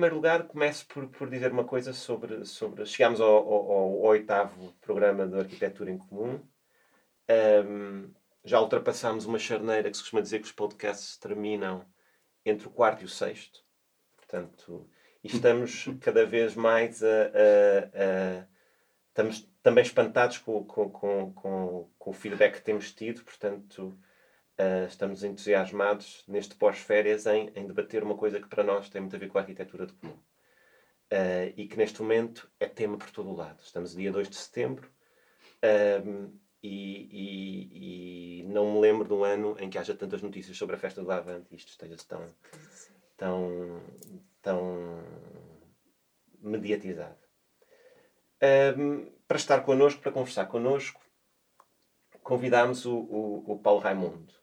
primeiro lugar, começo por, por dizer uma coisa sobre. sobre chegámos ao, ao, ao oitavo programa de Arquitetura em Comum. Um, já ultrapassámos uma charneira que se costuma dizer que os podcasts terminam entre o quarto e o sexto. Portanto, e estamos cada vez mais a. a, a estamos também espantados com, com, com, com, com o feedback que temos tido, portanto Uh, estamos entusiasmados neste pós-férias em, em, debater uma coisa que para nós tem muito a ver com a arquitetura de comum. Uh, e que neste momento é tema por todo o lado. Estamos dia 2 de setembro uh, e, e, e, não me lembro de um ano em que haja tantas notícias sobre a festa do Avante e isto esteja tão, tão, tão mediatizado. para estar connosco, para conversar connosco, convidámos o, o, o Paulo Raimundo.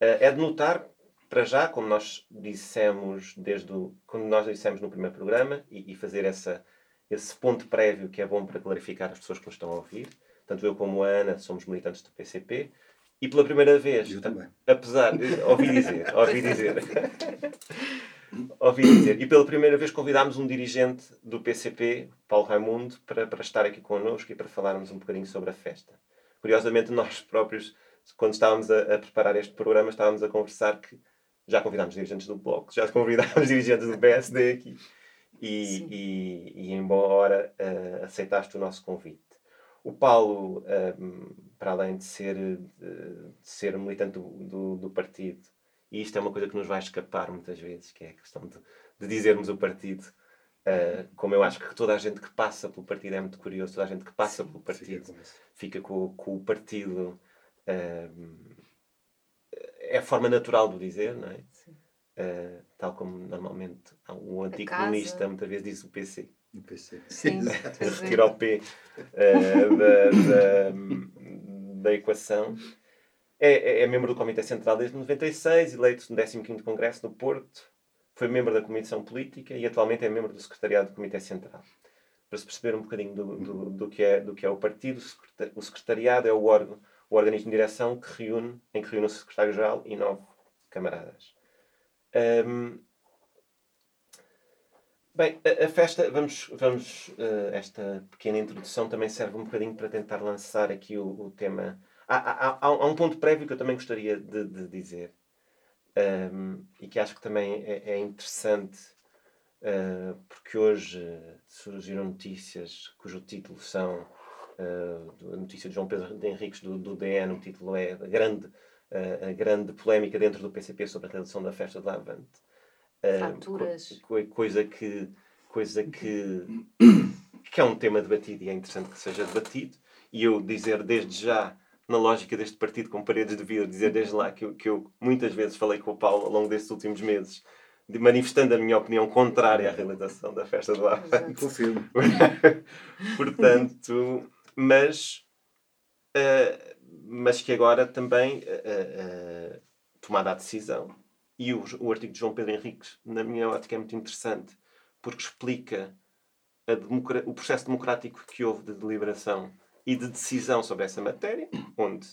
Eh, é de notar, para já, como nós dissemos desde o, como nós dissemos no primeiro programa, e, e, fazer essa, esse ponto prévio que é bom para clarificar as pessoas que nos estão a ouvir. Tanto eu como a Ana somos militantes do PCP. E pela primeira vez, eu também. apesar, ouvi dizer, ouvi dizer, ouvi dizer, e pela primeira vez convidámos um dirigente do PCP, Paulo Raimundo, para, para estar aqui connosco e para falarmos um bocadinho sobre a festa. Curiosamente, nós próprios quando estávamos a, a, preparar este programa, estávamos a conversar que já convidámos dirigentes do Bloco, já convidámos dirigentes do PSD aqui. E, e, e embora uh, aceitaste o nosso convite. O Paulo, um, ehm, para além de ser, de, ser militante do, do, do, partido, e isto é uma coisa que nos vai escapar muitas vezes, que é a questão de, de dizermos o partido. Uh, como eu acho que toda a gente que passa pelo partido é muito curioso, toda a gente que passa Sim, pelo partido fica, fica com, com o partido é a forma natural de dizer, não é? Uh, tal como normalmente o antigo comunista muitas vezes diz o PC. O PC. Sim. Retira o P uh, da, da, da, equação. É, é, é, membro do Comitê Central desde 96, eleito no 15º Congresso do Porto. Foi membro da Comissão Política e atualmente é membro do Secretariado do Comitê Central. Para se perceber um bocadinho do, do, do, que, é, do que é o partido, o Secretariado é o órgão o organismo de direção que reúne, em que reúne o secretário-geral e nove camaradas. Um, bem, a, a, festa, vamos, vamos uh, esta pequena introdução também serve um bocadinho para tentar lançar aqui o, o tema. Há, há, há, há, um ponto prévio que eu também gostaria de, de dizer um, e que acho que também é, é interessante uh, porque hoje surgiram notícias cujo título são a notícia de João Pedro de Henriques do, do DN, o título é a grande, uh, a grande polémica dentro do PCP sobre a realização da festa de Avante. Uh, Faturas. Co coisa que, coisa que, que é um tema debatido e é interessante que seja debatido. E eu dizer desde já, na lógica deste partido com paredes de vida, dizer desde lá que eu, que eu muitas vezes falei com o Paulo ao longo destes últimos meses de manifestando a minha opinião contrária à realização da festa do Avante. Confirmo. Portanto, mas, uh, mas que agora também, uh, uh, tomada a decisão, e o, o artigo de João Pedro Henriques, na minha ótica, é muito interessante, porque explica o processo democrático que houve de deliberação e de decisão sobre essa matéria, onde,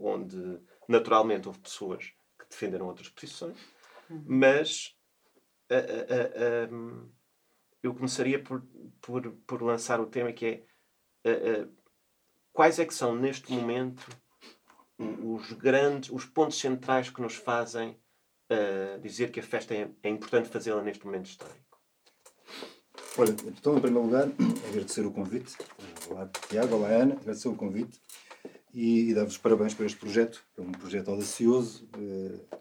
onde naturalmente houve pessoas que defenderam outras posições, mas um, eu começaria por, por, por lançar o tema que é uh, quais é que são neste momento os grandes, os pontos centrais que nos fazem uh, dizer que a festa é, é importante fazê-la neste momento histórico? Olha, então, em primeiro lugar, agradecer o convite. Olá, Tiago, olá, Ana, agradecer o convite e, e dar-vos parabéns por este projeto. É um projeto audacioso. Uh, eh,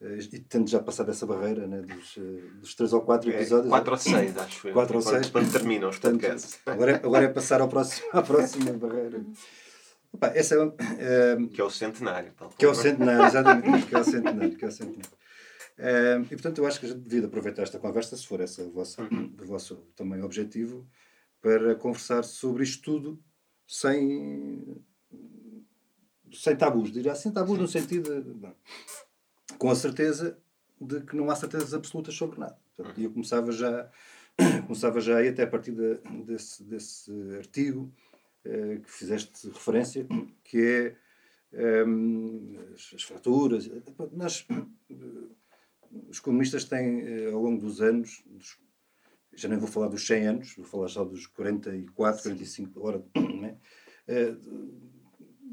e tendo já passado essa barreira né, dos, eh, dos 3 ou 4 episódios. É, 4 ou 6, acho eu. 4 ou 6. Quando terminam os podcasts. Agora, é, agora é passar ao próximo, à próxima barreira. Opa, essa é, é, que é o centenário. Tal que é o centenário, exatamente. que é o centenário. Que é o centenário. É, e portanto, eu acho que a gente devia aproveitar esta conversa, se for esse o vosso, uhum. o vosso também objetivo, para conversar sobre isto tudo sem, sem tabus. Diria sem tabus no sentido. De, com a certeza de que não há certezas absolutas sobre nada. Portanto, eu começava já, começava já aí, até a partir de, desse, desse artigo eh, que fizeste referência, que é um, as, as, fraturas. Nós, os comunistas têm, eh, ao longo dos anos, dos, já nem vou falar dos 100 anos, vou falar só dos 44, 45 horas, né? uh,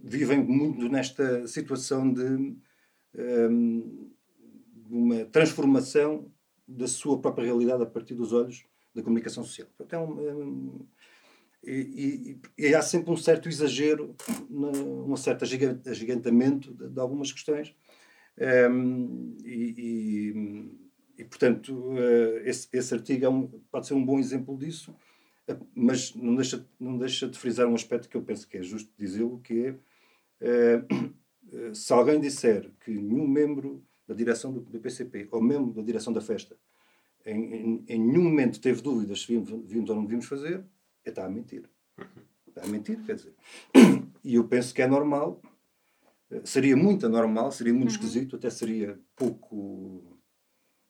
vivem muito nesta situação de um, uma transformação da sua própria realidade a partir dos olhos da comunicação social. Portanto, é um, é e, e, há sempre um certo exagero, um certo agigantamento de, de algumas questões. Um, e, e, portanto, uh, esse, esse artigo é um, pode ser um bom exemplo disso, mas não deixa, não deixa de frisar um aspecto que eu penso que é justo dizê-lo, que é uh, se alguém disser que nenhum membro da direção do, do PCP ou membro da direção da festa em, em, em nenhum momento teve dúvidas se vimos, vimos ou não devíamos fazer, está a mentir. Está a mentir, quer dizer. E eu penso que é normal, seria muito anormal, seria muito uhum. esquisito, até seria pouco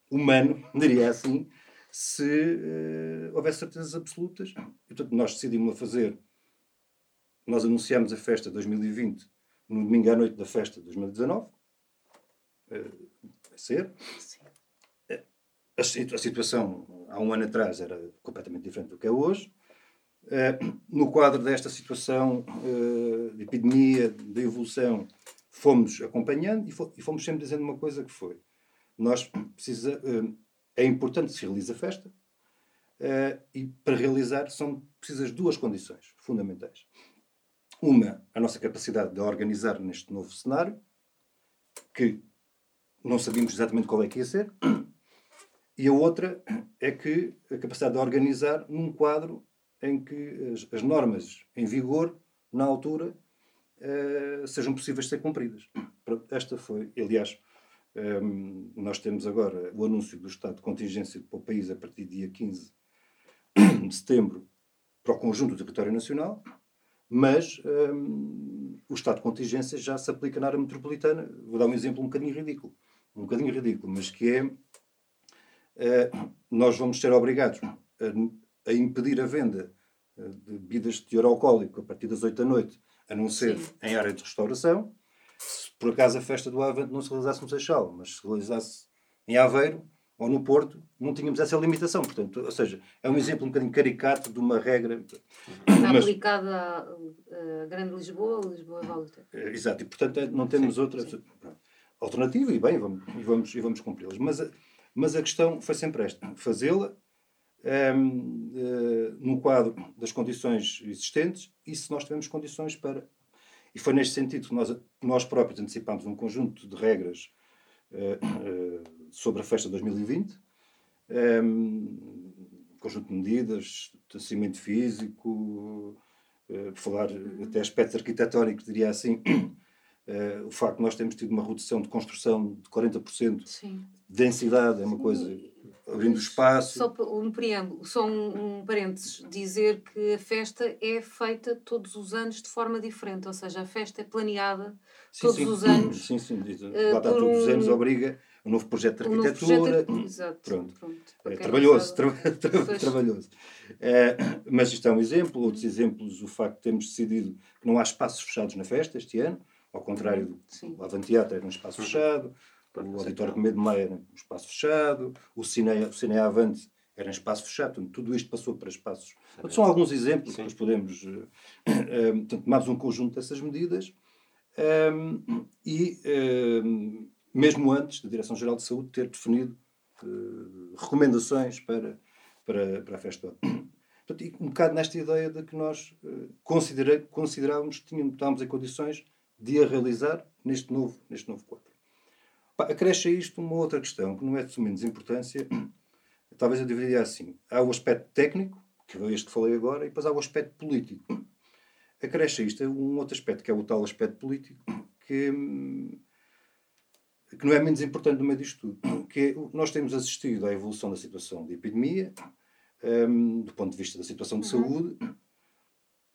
humano, diria assim, se uh, houvesse certezas absolutas. E, portanto, nós decidimos a fazer, nós anunciámos a festa 2020 no domingo à noite da festa de 2019. Uh, vai ser. Sim. A, a situação há um ano atrás era completamente diferente do que é hoje. Eh, no quadro desta situação uh, de epidemia, de evolução, fomos acompanhando e, fomos sempre dizendo uma coisa que foi nós precisa, uh, é importante que se realize a festa e para realizar são precisas duas condições fundamentais. Uma, a nossa capacidade de organizar neste novo cenário, que não sabíamos exatamente qual é que ia ser, e a outra é que a capacidade de organizar num quadro em que as, as normas em vigor, na altura, uh, sejam possíveis de ser cumpridas. Esta foi, aliás, um, ehm, nós temos agora o anúncio do estado de contingência para o país a partir do dia 15 de setembro para o conjunto do território nacional, mas um, ehm, o estado de contingência já se aplica na área metropolitana. Vou dar um exemplo um bocadinho ridículo, um bocadinho ridículo, mas que é uh, nós vamos ser obrigados a a impedir a venda eh, de bebidas de teor alcoólico a partir das 8 da noite, a não ser Sim. em área de restauração. Se por acaso a festa do Avante não se realizasse no Seixal, mas se realizasse em Aveiro ou no Porto, não tínhamos essa limitação. Portanto, ou seja, é um exemplo um bocadinho caricato de uma regra. Está mas... aplicada a, a Grande Lisboa, Lisboa Volta. É, exato, e portanto é, não temos sim, outra sim. alternativa e bem, vamos, e vamos, e vamos cumpri-las. Mas, mas a questão foi sempre esta: fazê-la um, ehm, uh, eh, no quadro das condições existentes e se nós tivermos condições para. E foi neste sentido que nós, nós próprios antecipámos um conjunto de regras uh, sobre a festa de 2020, um, ehm, conjunto de medidas, de cimento físico, falar até aspectos arquitetónicos, diria assim. o facto de nós termos tido uma redução de construção de 40%, Sim. densidade é uma coisa abrindo espaço. Só um preâmbulo, só um, um parênteses, dizer que a festa é feita todos os anos de forma diferente, ou seja, a festa é planeada sim, todos sim. os anos. Sim, sim, diz, uh, lá está, todos os anos obriga um novo projeto de arquitetura. Um projeto, exato, pronto. pronto é, trabalhoso, tra tra trabalhoso. É, mas isto é um exemplo, outros exemplos, o facto de termos decidido que não há espaços fechados na festa este ano, ao contrário do Avanteatro era um espaço fechado, o Auditório de Maia era um espaço fechado, o Cine, o Cine Avante era um espaço fechado, portanto, tudo isto passou para espaços. Portanto, são alguns exemplos que nós podemos. Uh, uh, portanto, tomámos um conjunto dessas medidas um, e, um, mesmo antes da Direção-Geral de Saúde ter definido uh, recomendações para, para, para a festa. Portanto, um bocado nesta ideia de que nós uh, considerávamos que tínhamos, estávamos em condições de a realizar neste novo, neste novo quadro. Acresce a isto uma outra questão, que não é de menos importância, talvez eu dividiria assim. Há o aspecto técnico, que é este que falei agora, e depois há o aspecto político. Acresce a isto um outro aspecto, que é o tal aspecto político, que, que não é menos importante no meio disto tudo. Que é, nós temos assistido à evolução da situação de epidemia, um, do ponto de vista da situação de uhum. saúde,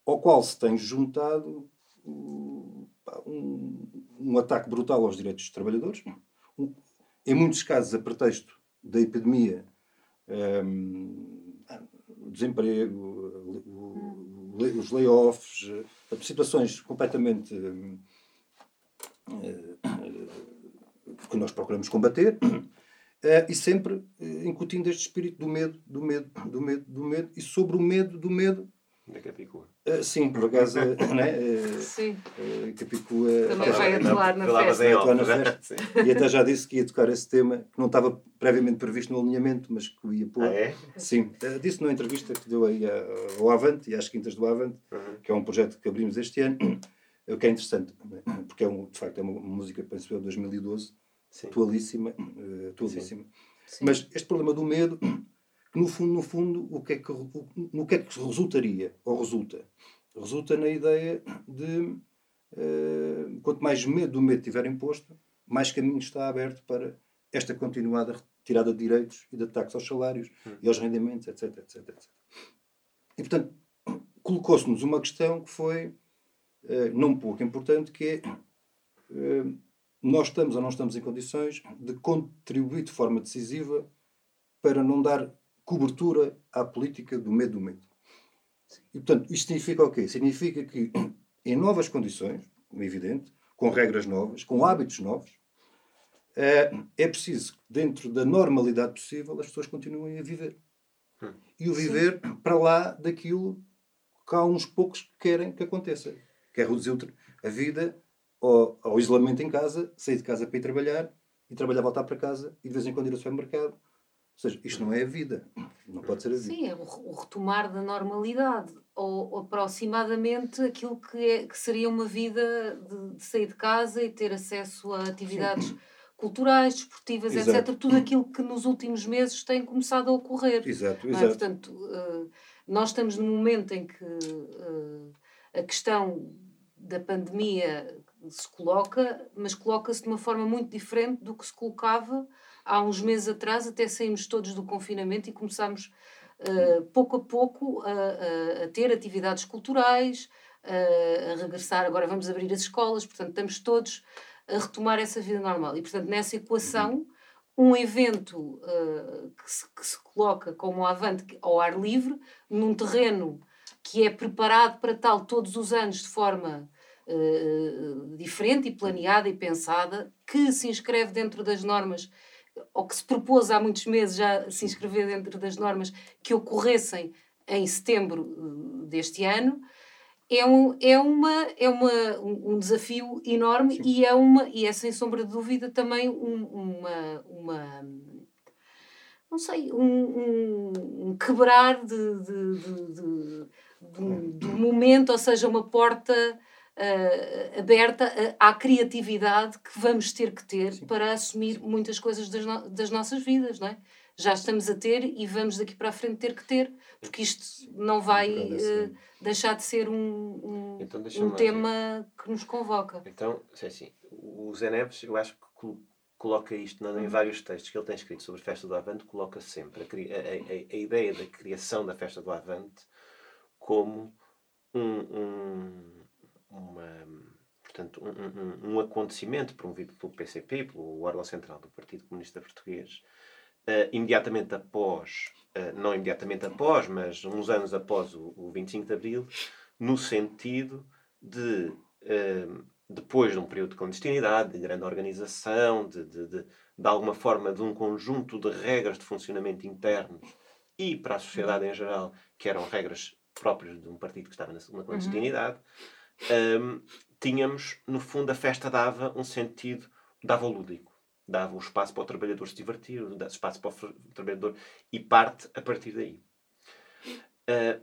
ao qual se tem juntado um, um ataque brutal aos direitos dos trabalhadores, em muitos casos, a pretexto da epidemia, um, desemprego, os layoffs, situações completamente um, que nós procuramos combater, Uh, e sempre uh, incutindo este espírito do medo, do medo, do medo, do medo, e sobre o medo do medo. Da Capicua. Uh, sim, por acaso, né? sim. Capicua. Também vai atuar na festa. Em atuar na festa. e até já disse que ia tocar esse tema, que não estava previamente previsto no alinhamento, mas que ia pôr. Ah, é? Sim. disse numa entrevista que deu aí ao Avante e às Quintas do Avante, uhum. que é um projeto que abrimos este ano, o que é interessante, né? porque é um, de facto é uma música, penso eu, 2012 Sim. atualíssima. Uh, atualíssima. Sim. Mas este problema do medo, no fundo, no fundo, o que é que, no que é que resultaria, ou resulta? Resulta na ideia de uh, quanto mais medo do medo tiver imposto, mais caminho está aberto para esta continuada retirada de direitos e de ataques aos salários hum. e aos rendimentos, etc, etc, etc. E, portanto, colocou-se-nos uma questão que foi uh, não pouco importante, que é uh, nós estamos ou não estamos em condições de contribuir de forma decisiva para não dar cobertura à política do medo do medo. E, portanto, isto significa o quê? Significa que, em novas condições, como é evidente, com regras novas, com hábitos novos, é, é preciso que, dentro da normalidade possível, as pessoas continuem a viver. Hum. E o viver Sim. para lá daquilo que há uns poucos que querem que aconteça. Que é reduzir a vida ao, ao isolamento em casa, sair de casa para ir trabalhar e trabalhar, voltar para casa e de vez em quando ir ao supermercado. Ou seja, isto não é a vida. Não pode ser a vida. Sim, é o retomar da normalidade. Ou aproximadamente aquilo que, é, que seria uma vida de, de sair de casa e ter acesso a atividades Sim. culturais, desportivas, exato. etc. Tudo aquilo que nos últimos meses tem começado a ocorrer. Exato, é? exato. Portanto, uh, nós estamos num momento em que uh, a questão da pandemia se coloca, mas coloca-se de uma forma muito diferente do que se colocava há uns meses atrás, até saímos todos do confinamento e começámos uh, pouco a pouco a, a, a ter atividades culturais, uh, a regressar. Agora vamos abrir as escolas, portanto, estamos todos a retomar essa vida normal. E, portanto, nessa equação, um evento uh, que, se, que, se, coloca como avante ao ar livre, num terreno que é preparado para tal todos os anos de forma uh, diferente e planeada e pensada, que se inscreve dentro das normas, ou que se propôs há muitos meses já se inscrever dentro das normas que ocorressem em setembro deste ano, é um, é uma, é uma, um, desafio enorme e é, uma, e é sem sombra de dúvida também um, uma, uma não sei, um, um, um quebrar de, de, de, de, de, momento, ou seja, uma porta uh, aberta à criatividade que vamos ter que ter Sim. para assumir muitas coisas das, no das nossas vidas, não é? Já estamos a ter e vamos daqui para a frente ter que ter, porque isto não vai uh, deixar de ser um, um, então, um tema que nos convoca. Então, é assim, o Zé Neves, eu acho que coloca isto em uhum. vários textos que ele tem escrito sobre a festa do Avante, coloca sempre a, a, a, a ideia da criação da festa do Avante como um, um uma, portanto, um, um, um, acontecimento promovido pelo PCP, pelo órgão central do Partido Comunista Português, uh, imediatamente após, uh, não imediatamente após, mas uns anos após o, o 25 de Abril, no sentido de, uh, depois de um período de clandestinidade, de grande organização, de, de, de, de alguma forma de um conjunto de regras de funcionamento internos e para a sociedade em geral, que eram regras próprias de um partido que estava na, na clandestinidade, uhum um, tínhamos, no fundo, a festa dava um sentido, dava o lúdico. Dava um espaço para o trabalhador se divertir, dava espaço para o trabalhador e parte a partir daí. Uh,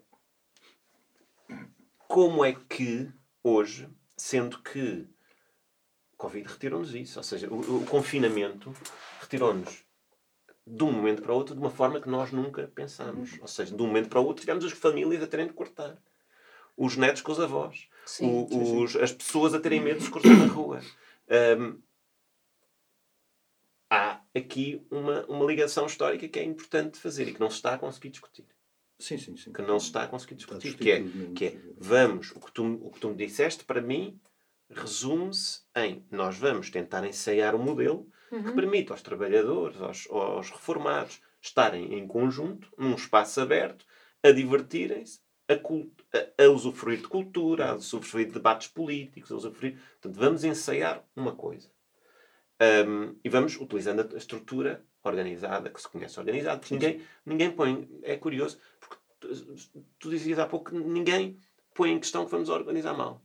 como é que hoje, sendo que o Covid retirou-nos isso, ou seja, o, o confinamento retirou-nos de um momento para o outro de uma forma que nós nunca pensámos. Ou seja, de um momento para o outro tivemos as famílias a terem de cortar os netos com os avós, sim, o, os, as pessoas a terem medo de se cruzar na rua. Um, há aqui uma, uma ligação histórica que é importante fazer e que não se está a conseguir discutir. Sim, sim, sim. Que não se está a conseguir discutir. Que é, que é, vamos, o que, tu, o que tu me disseste, para mim, resume-se em nós vamos tentar ensaiar um modelo uhum. que permita aos trabalhadores, aos, aos reformados, estarem em conjunto, num espaço aberto, a divertirem-se a, a, a, usufruir de cultura, a usufruir de debates políticos, a usufruir. Portanto, vamos ensaiar uma coisa. Um, e vamos utilizando a, estrutura organizada, que se conhece organizada. Ninguém, ninguém põe. É curioso, porque tu, tu dizias há pouco que ninguém põe em questão que vamos organizar mal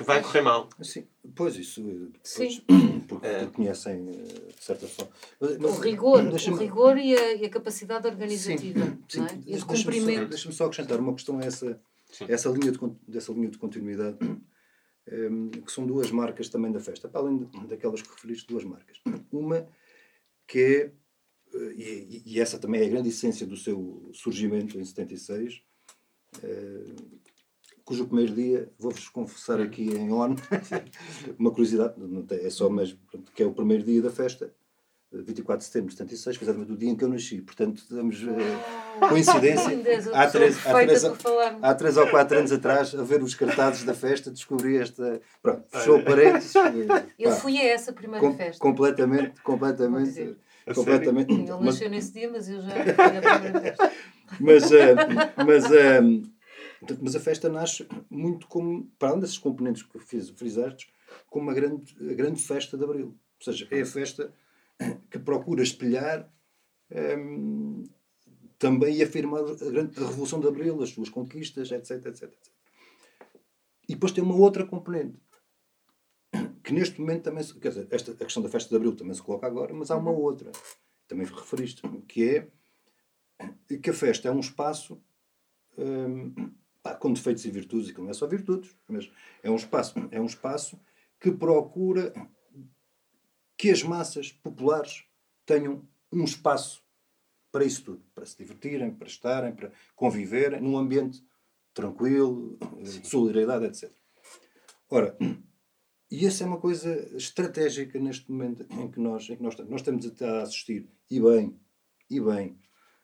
que vai correr mal. Sim, pois isso. Sim. Porque é. conhecem, eh, de certa forma. Mas, o rigor, o rigor e a, e a capacidade organizativa. Sim, sim. É? E o cumprimento. Deixa-me só acrescentar uma questão a essa, essa linha de, dessa linha de continuidade, ehm, que são duas marcas também da festa, para além daquelas que referiste, duas marcas. Uma que é, eh, e, e, essa também é a grande essência do seu surgimento em 76, uh, cujo primeiro dia, vou-vos confessar aqui em ONU, uma curiosidade, não tem, é só, mas que é o primeiro dia da festa, 24 de setembro de 76, que é exatamente o dia em que eu nasci. Portanto, estamos. Uh, coincidência. há, três, há, três, há três ou quatro anos atrás, a ver os cartazes da festa, descobri esta. Pronto, fechou parênteses. Eu fui a essa primeira com, festa. Completamente, completamente. completamente Ele nasceu nesse dia, mas eu já fui a primeira festa. Mas, uh, mas uh, mas a festa nasce muito como, para além desses componentes que fiz, frisaste, como uma grande, a grande festa de Abril. Ou seja, é a festa que procura espelhar um, também e afirmar a, grande, a Revolução de Abril, as suas conquistas, etc, etc, etc. E depois tem uma outra componente, que neste momento também, quer dizer, esta, a questão da festa de Abril também se coloca agora, mas há uma uhum. outra, também referiste, que é que a festa é um espaço um, pá, com defeitos e virtudes, e que não é só virtudes, mas é um espaço, é um espaço que procura que as massas populares tenham um espaço para isso tudo, para se divertirem, para estarem, para conviverem num ambiente tranquilo, de solidariedade, etc. Ora, e essa é uma coisa estratégica neste momento em que nós, em que nós, nós estamos a assistir, e bem, e bem,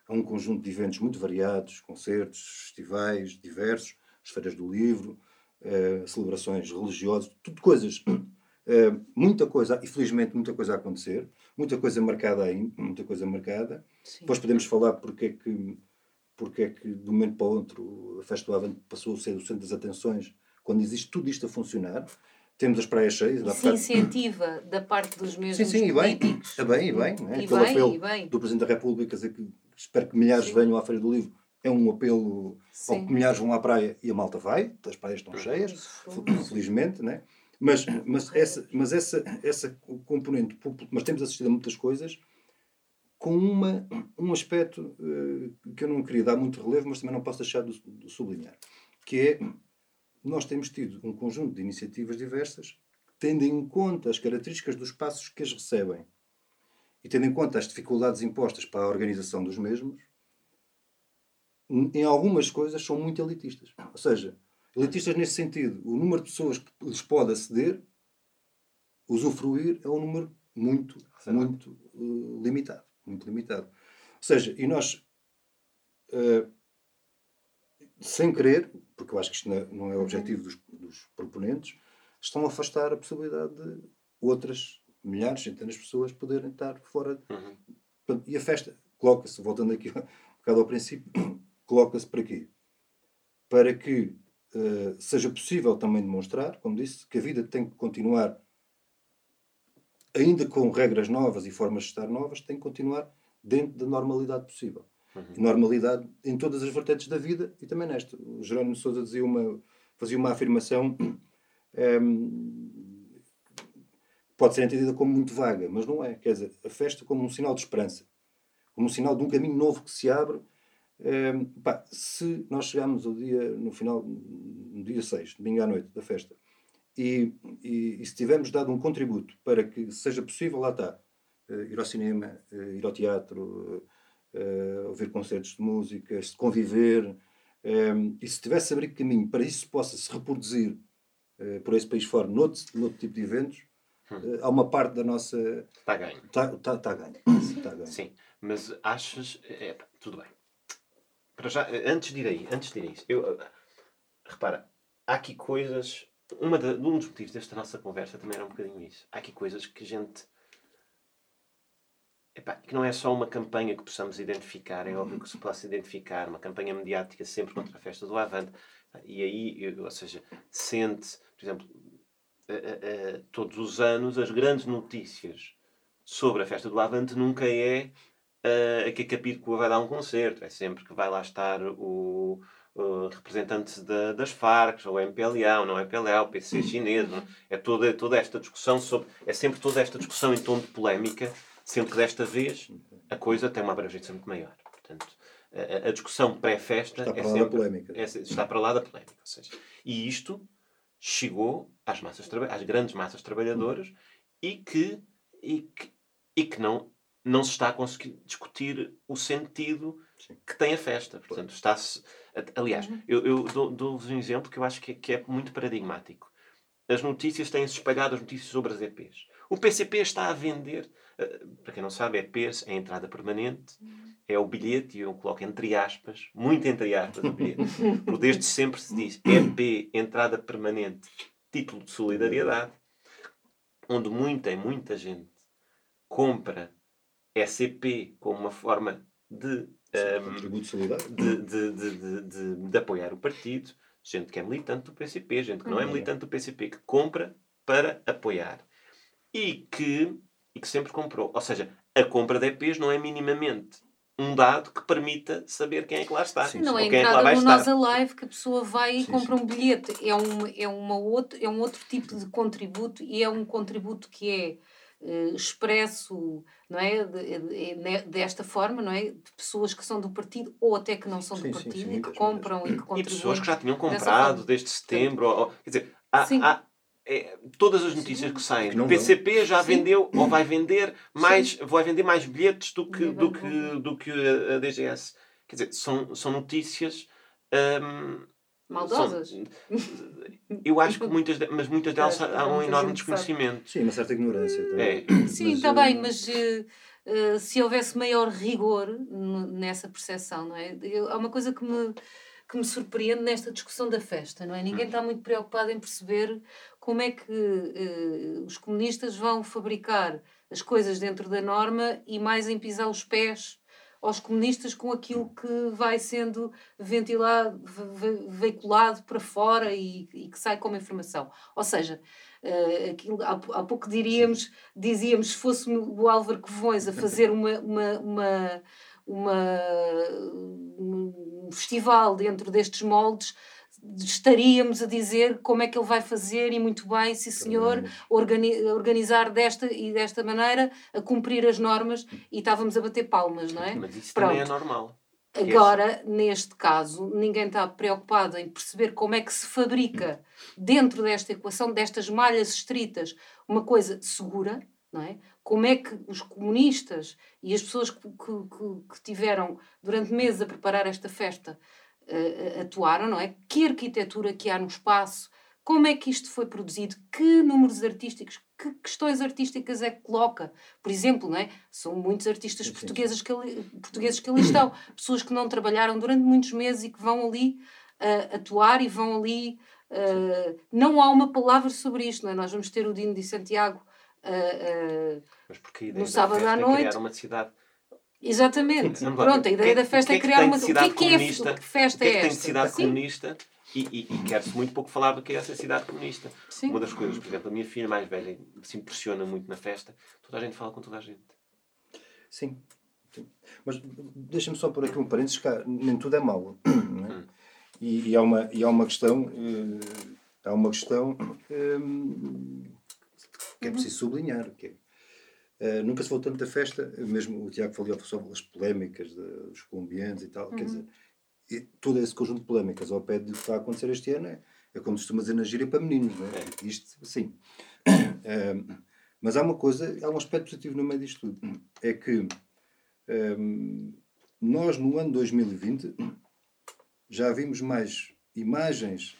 a um conjunto de eventos muito variados, concertos, festivais diversos, as feiras do livro, eh, celebrações religiosas, tudo coisas, eh, muita coisa, e felizmente muita coisa a acontecer, muita coisa marcada aí, muita coisa marcada. Sim. Depois podemos falar porque é que porque é que de um momento para o outro a Festa do Avante passou a ser o centro das atenções quando existe tudo isto a funcionar. Temos as praias cheias. Isso incentiva da parte dos mesmos sim, sim, políticos. E bem, e bem, e bem. É? E bem, e bem. do Presidente da República dizer que espero que milhares Sim. venham à Feira do Livro. É um apelo Sim. ao que milhares vão à praia e a malta vai, as praias estão cheias, felizmente, né? Mas, mas, essa, mas essa, essa componente, mas temos assistido a muitas coisas com uma, um aspecto uh, que eu não queria dar muito relevo, mas também não posso deixar de, de sublinhar, que é nós temos tido um conjunto de iniciativas diversas tendo em conta as características dos espaços que as recebem e tendo em conta as dificuldades impostas para a organização dos mesmos, em algumas coisas são muito elitistas. Ou seja, elitistas nesse sentido, o número de pessoas que lhes pode aceder, usufruir, é um número muito, muito uh, limitado. Muito limitado. Ou seja, e nós, uh, sem querer, porque eu acho que isto não é, não é o objetivo dos, dos proponentes, estão a afastar a possibilidade de outras milhares, centenas de pessoas poderem estar fora. Uhum. E a festa coloca-se, voltando aqui um bocado ao princípio, coloca-se para quê? Para que uh, seja possível também demonstrar, como disse, que a vida tem que continuar, ainda com regras novas e formas de estar novas, tem que continuar dentro da normalidade possível. Uhum. Normalidade em todas as vertentes da vida e também nesta. O Jerónimo Souza dizia uma, fazia uma afirmação um, ehm, pode ser entendida como muito vaga, mas não é. Quer dizer, a festa como um sinal de esperança, como um sinal de um caminho novo que se abre. É, pá, se nós chegarmos ao dia, no final, no dia 6, domingo à noite da festa, e, e, e se tivermos dado um contributo para que seja possível, lá está, uh, ir ao cinema, uh, ir ao teatro, uh, ouvir concertos de música, se conviver, e se tivesse abrir caminho para isso possa se reproduzir por esse país fora, noutro, noutro tipo de eventos, Hum. Há uma parte da nossa. Está a ganho. Está, está a ganho. Está a ganho. Sim, mas achas. É, tudo bem. Para já, antes de ir aí, antes de ir aí, eu, repara, há aqui coisas. Uma de, um dos motivos desta nossa conversa também era um bocadinho isso. Há aqui coisas que a gente epá, que não é só uma campanha que possamos identificar, é óbvio que se possa identificar, uma campanha mediática sempre contra a festa do Avante. E aí, ou seja, sente, por exemplo, uh, uh, todos os anos as grandes notícias sobre a festa do Avante nunca é uh, que a Capítulo vai dar um concerto, é sempre que vai lá estar o, o representante da, das Farc, ou MPLA, ou não MPLA, o PC chinês, não? é toda, toda esta discussão sobre, é sempre toda esta discussão em tom de polémica, sendo que desta vez a coisa tem uma abrangência muito maior. Portanto, a, a discussão pré-festa é sempre, polémica. É, está para lá da polémica. Seja, e isto chegou às, massas, às grandes massas trabalhadoras e que, e que, e que não, não se está a conseguir discutir o sentido Sim. que tem a festa. Portanto, está-se. Aliás, uhum. eu, eu dou-vos um exemplo que eu acho que, que é muito paradigmático. As notícias têm-se espalhado as notícias sobre as EPs. O PCP está a vender, uh, para quem não sabe, EPs é entrada permanente, uhum. É o bilhete, e eu coloco entre aspas, muito entre aspas o bilhete, porque desde sempre se diz EP, entrada permanente, título de solidariedade, onde muita e muita gente compra SCP como uma forma de, um, de, de, de, de, de, apoiar o partido, gente que é militante do PCP, gente que não é uhum. militante do PCP, que compra para apoiar. E que, e que sempre comprou. Ou seja, a compra de EPs não é minimamente um dado que permita saber quem é que lá está. Sim, não é quem entrada é que no Nós Alive que a pessoa vai e sim, compra sim. um bilhete. É um, é, uma outro, é um outro tipo de contributo e é um contributo que é uh, expresso não é? De, de, desta forma, não é? De pessoas que são do partido ou até que não são sim, do partido sim, sim, e que compram e que contribuem. E pessoas que já tinham comprado desde setembro. Ou, quer dizer, há, há é, todas as notícias que saem. O PCP já vendeu ou vai vender mais, vai vender mais bilhetes do que, do que, do que a DGS. Quer dizer, são, são notícias. Hum, Maldosas? São, eu acho que muitas, mas muitas delas há um enorme desconhecimento. Sim, uma certa ignorância. É. Sim, está bem, eh, mas uh, se houvesse maior rigor nessa percepção, não é? Eu, há uma coisa que me, que me surpreende nesta discussão da festa, não é? Ninguém hum. está muito preocupado em perceber como é que uh, os comunistas vão fabricar as coisas dentro da norma e mais em pisar os pés aos comunistas com aquilo que vai sendo ventilado, ve veiculado para fora e, e, que sai como informação. Ou seja, uh, aquilo, há, há, pouco diríamos, dizíamos, se fosse o Álvaro Covões a fazer uma, uma, uma, uma um festival dentro destes moldes, estaríamos a dizer como é que ele vai fazer e muito bem, sim senhor, organi organizar desta e desta maneira, a cumprir as normas e estávamos a bater palmas, não é? Mas isso Pronto. também é normal. Agora, neste caso, ninguém está preocupado em perceber como é que se fabrica dentro desta equação, destas malhas estritas, uma coisa segura, não é? Como é que os comunistas e as pessoas que, que, que tiveram durante meses a preparar esta festa uh, atuaram, não é? Que arquitetura que há no espaço, como é que isto foi produzido, que números artísticos, que questões artísticas é que coloca. Por exemplo, não é? são muitos artistas portugueses que, ali, portugueses que ali estão, pessoas que não trabalharam durante muitos meses e que vão ali uh, atuar e vão ali. Uh, não há uma palavra sobre isto, não é? Nós vamos ter o Dino de Santiago uh, no sábado à noite. criar uma cidade Exatamente. Pronto, a ideia que, da festa é, é criar uma. O que é que, é, que festa é, é esta? tem cidade Sim. comunista e, e, e quer-se muito pouco falar do que é essa cidade comunista. Sim. Uma das coisas, por exemplo, a minha filha mais velha se impressiona muito na festa, toda a gente fala com toda a gente. Sim. Sim. Mas deixa-me só por aqui um parênteses, cá, nem tudo é mau. É? Hum. E, e, há uma, e há uma questão. Uh, há uma questão uh, que é preciso sublinhar, que é Uh, nunca se falou tanto da festa, mesmo o Tiago falou sobre as polémicas dos colombianos e tal, uhum. quer dizer, e todo esse conjunto de polémicas ao pé do que está a acontecer este ano é, é como se costuma dizer na gíria para meninos, não é? é. Isto, sim. Uh, mas há uma coisa, há um aspecto positivo no meio disto tudo, é que um, nós no ano 2020 já vimos mais imagens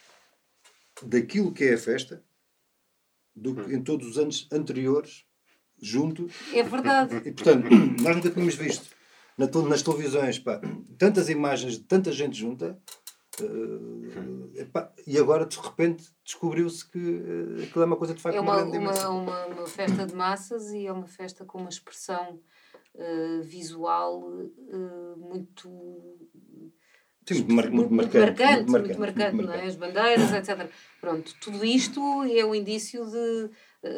daquilo que é a festa do que em todos os anos anteriores junto. É verdade. E, portanto, nós nunca tínhamos visto nas televisões pá, tantas imagens de tanta gente junta Uh, epá, e agora de repente descobriu-se que uh, aquilo é uma coisa de facto é uma, uma, uma, uma, uma festa de massas e é uma festa com uma expressão uh, visual muito Sim, muito, muito, muito, marcante, marcante, muito marcante, muito marcante, não é? As bandeiras, etc. Pronto, tudo isto é um indício de, uh,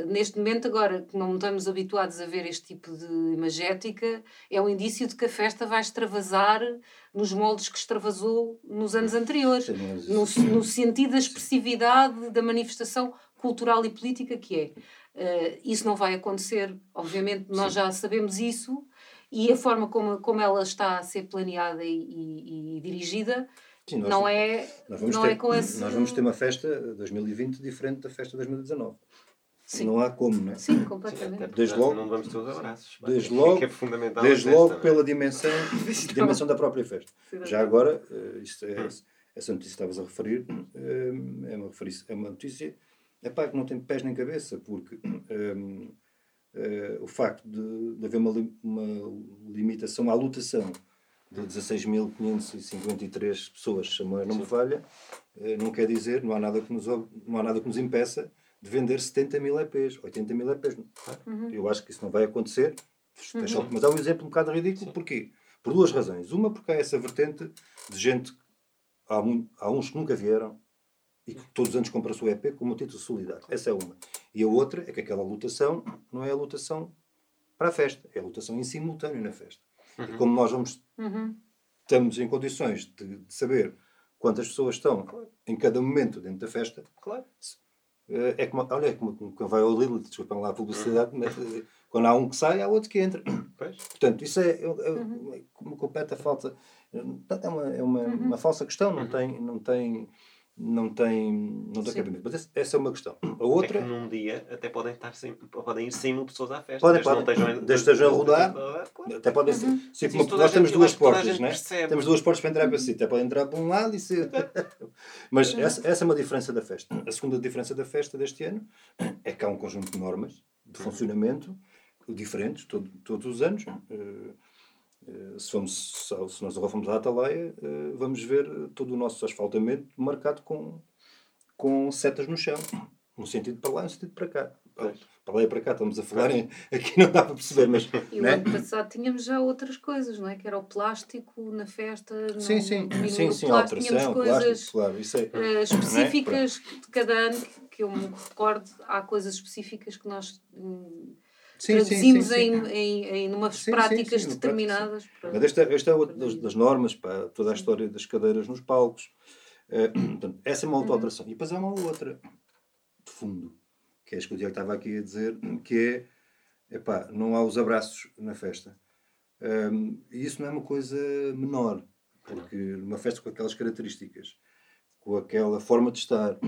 neste momento agora, que não estamos habituados a ver este tipo de imagética, é um indício de que a festa vai extravasar nos moldes que extravasou nos anos anteriores, no, no sentido da expressividade da manifestação cultural e política que é. Uh, isso não vai acontecer, obviamente, nós Sim. já sabemos isso, e a forma como, como ela está a ser planeada e, e, e dirigida Sim, nós, não é, não ter, é com esse... Nós vamos ter uma festa 2020 diferente da festa 2019. Sim. Não há como, não é? Sim, completamente. Sim, desde logo, não vamos todos abraços. Desde logo, é fundamental desde logo pela dimensão, dimensão da própria festa. Já agora, uh, isto é, hum. essa notícia que estavas a referir, uh, é, uma, é uma notícia é pá, que não tem pés nem cabeça, porque um, uh, o facto de, de haver uma, uma, limitação à lotação de 16.553 pessoas, se não me falha, uh, não quer dizer, não há, nada que nos, não há nada que nos impeça de vender 70 mil EPs, 80 mil EPs. Uhum. Eu acho que isso não vai acontecer, uhum. mas é um exemplo um bocado ridículo. Sim. Porquê? Por duas razões. Uma, porque há essa vertente de gente, há, há uns que nunca vieram, e que todos os anos compra a sua EP como título solidário. Essa é uma. E a outra é que aquela lotação não é a lotação para a festa, é a lotação em simultâneo na festa. Uhum. E como nós vamos, uhum. estamos em condições de, de, saber quantas pessoas estão claro. em cada momento dentro da festa, claro. Eh, é como, olha, é como vai ao Lidl, desculpem lá a publicidade, uhum. Eh, quando há um que sai, há outro que entra. Pois. Portanto, isso é, é, é uma completa falta. É uma, é uma, uhum. uma falsa questão, não uhum. tem. Não tem não tem, não tem cabimento. Mas essa é uma questão. A outra. É que num dia até podem, estar sem, podem ir 100 mil pessoas à festa. Podem, podem. Desde estejam a rodar. Claro. Até podem ser. Uhum. ser como, nós temos duas portas, né? Temos duas portas para entrar para si. Até podem entrar para um lado e ser. Mas uhum. essa, essa é uma diferença da festa. A segunda diferença da festa deste ano é que há um conjunto de normas de funcionamento diferentes todo, todos os anos. Uh, se, fomos, se nós agora fomos à Atalaia, eh, vamos ver todo o nosso asfaltamento marcado com, com setas no chão. Um sentido para lá e um sentido para cá. Para lá e para cá, estamos a falar em, aqui não dá para perceber, mas... E o né? ano passado tínhamos já outras coisas, não é? Que era o plástico na festa. Sim, sim, sim, sim, plástico, alteração, coisas plástico, claro, isso é... Uh, específicas é? de cada ano, que eu me recordo, há coisas específicas que nós... Hum, sim, traduzimos sim, sim, em, em, em umas práticas determinadas. Para... Mas esta, esta é das, das, normas para toda a história das cadeiras nos palcos. Uh, portanto, essa é uma outra uhum. alteração. E depois há uma outra de fundo, que é isso que o Diego estava aqui a dizer, que é epá, não há os abraços na festa. Um, e isso não é uma coisa menor, porque numa festa com aquelas características, com aquela forma de estar,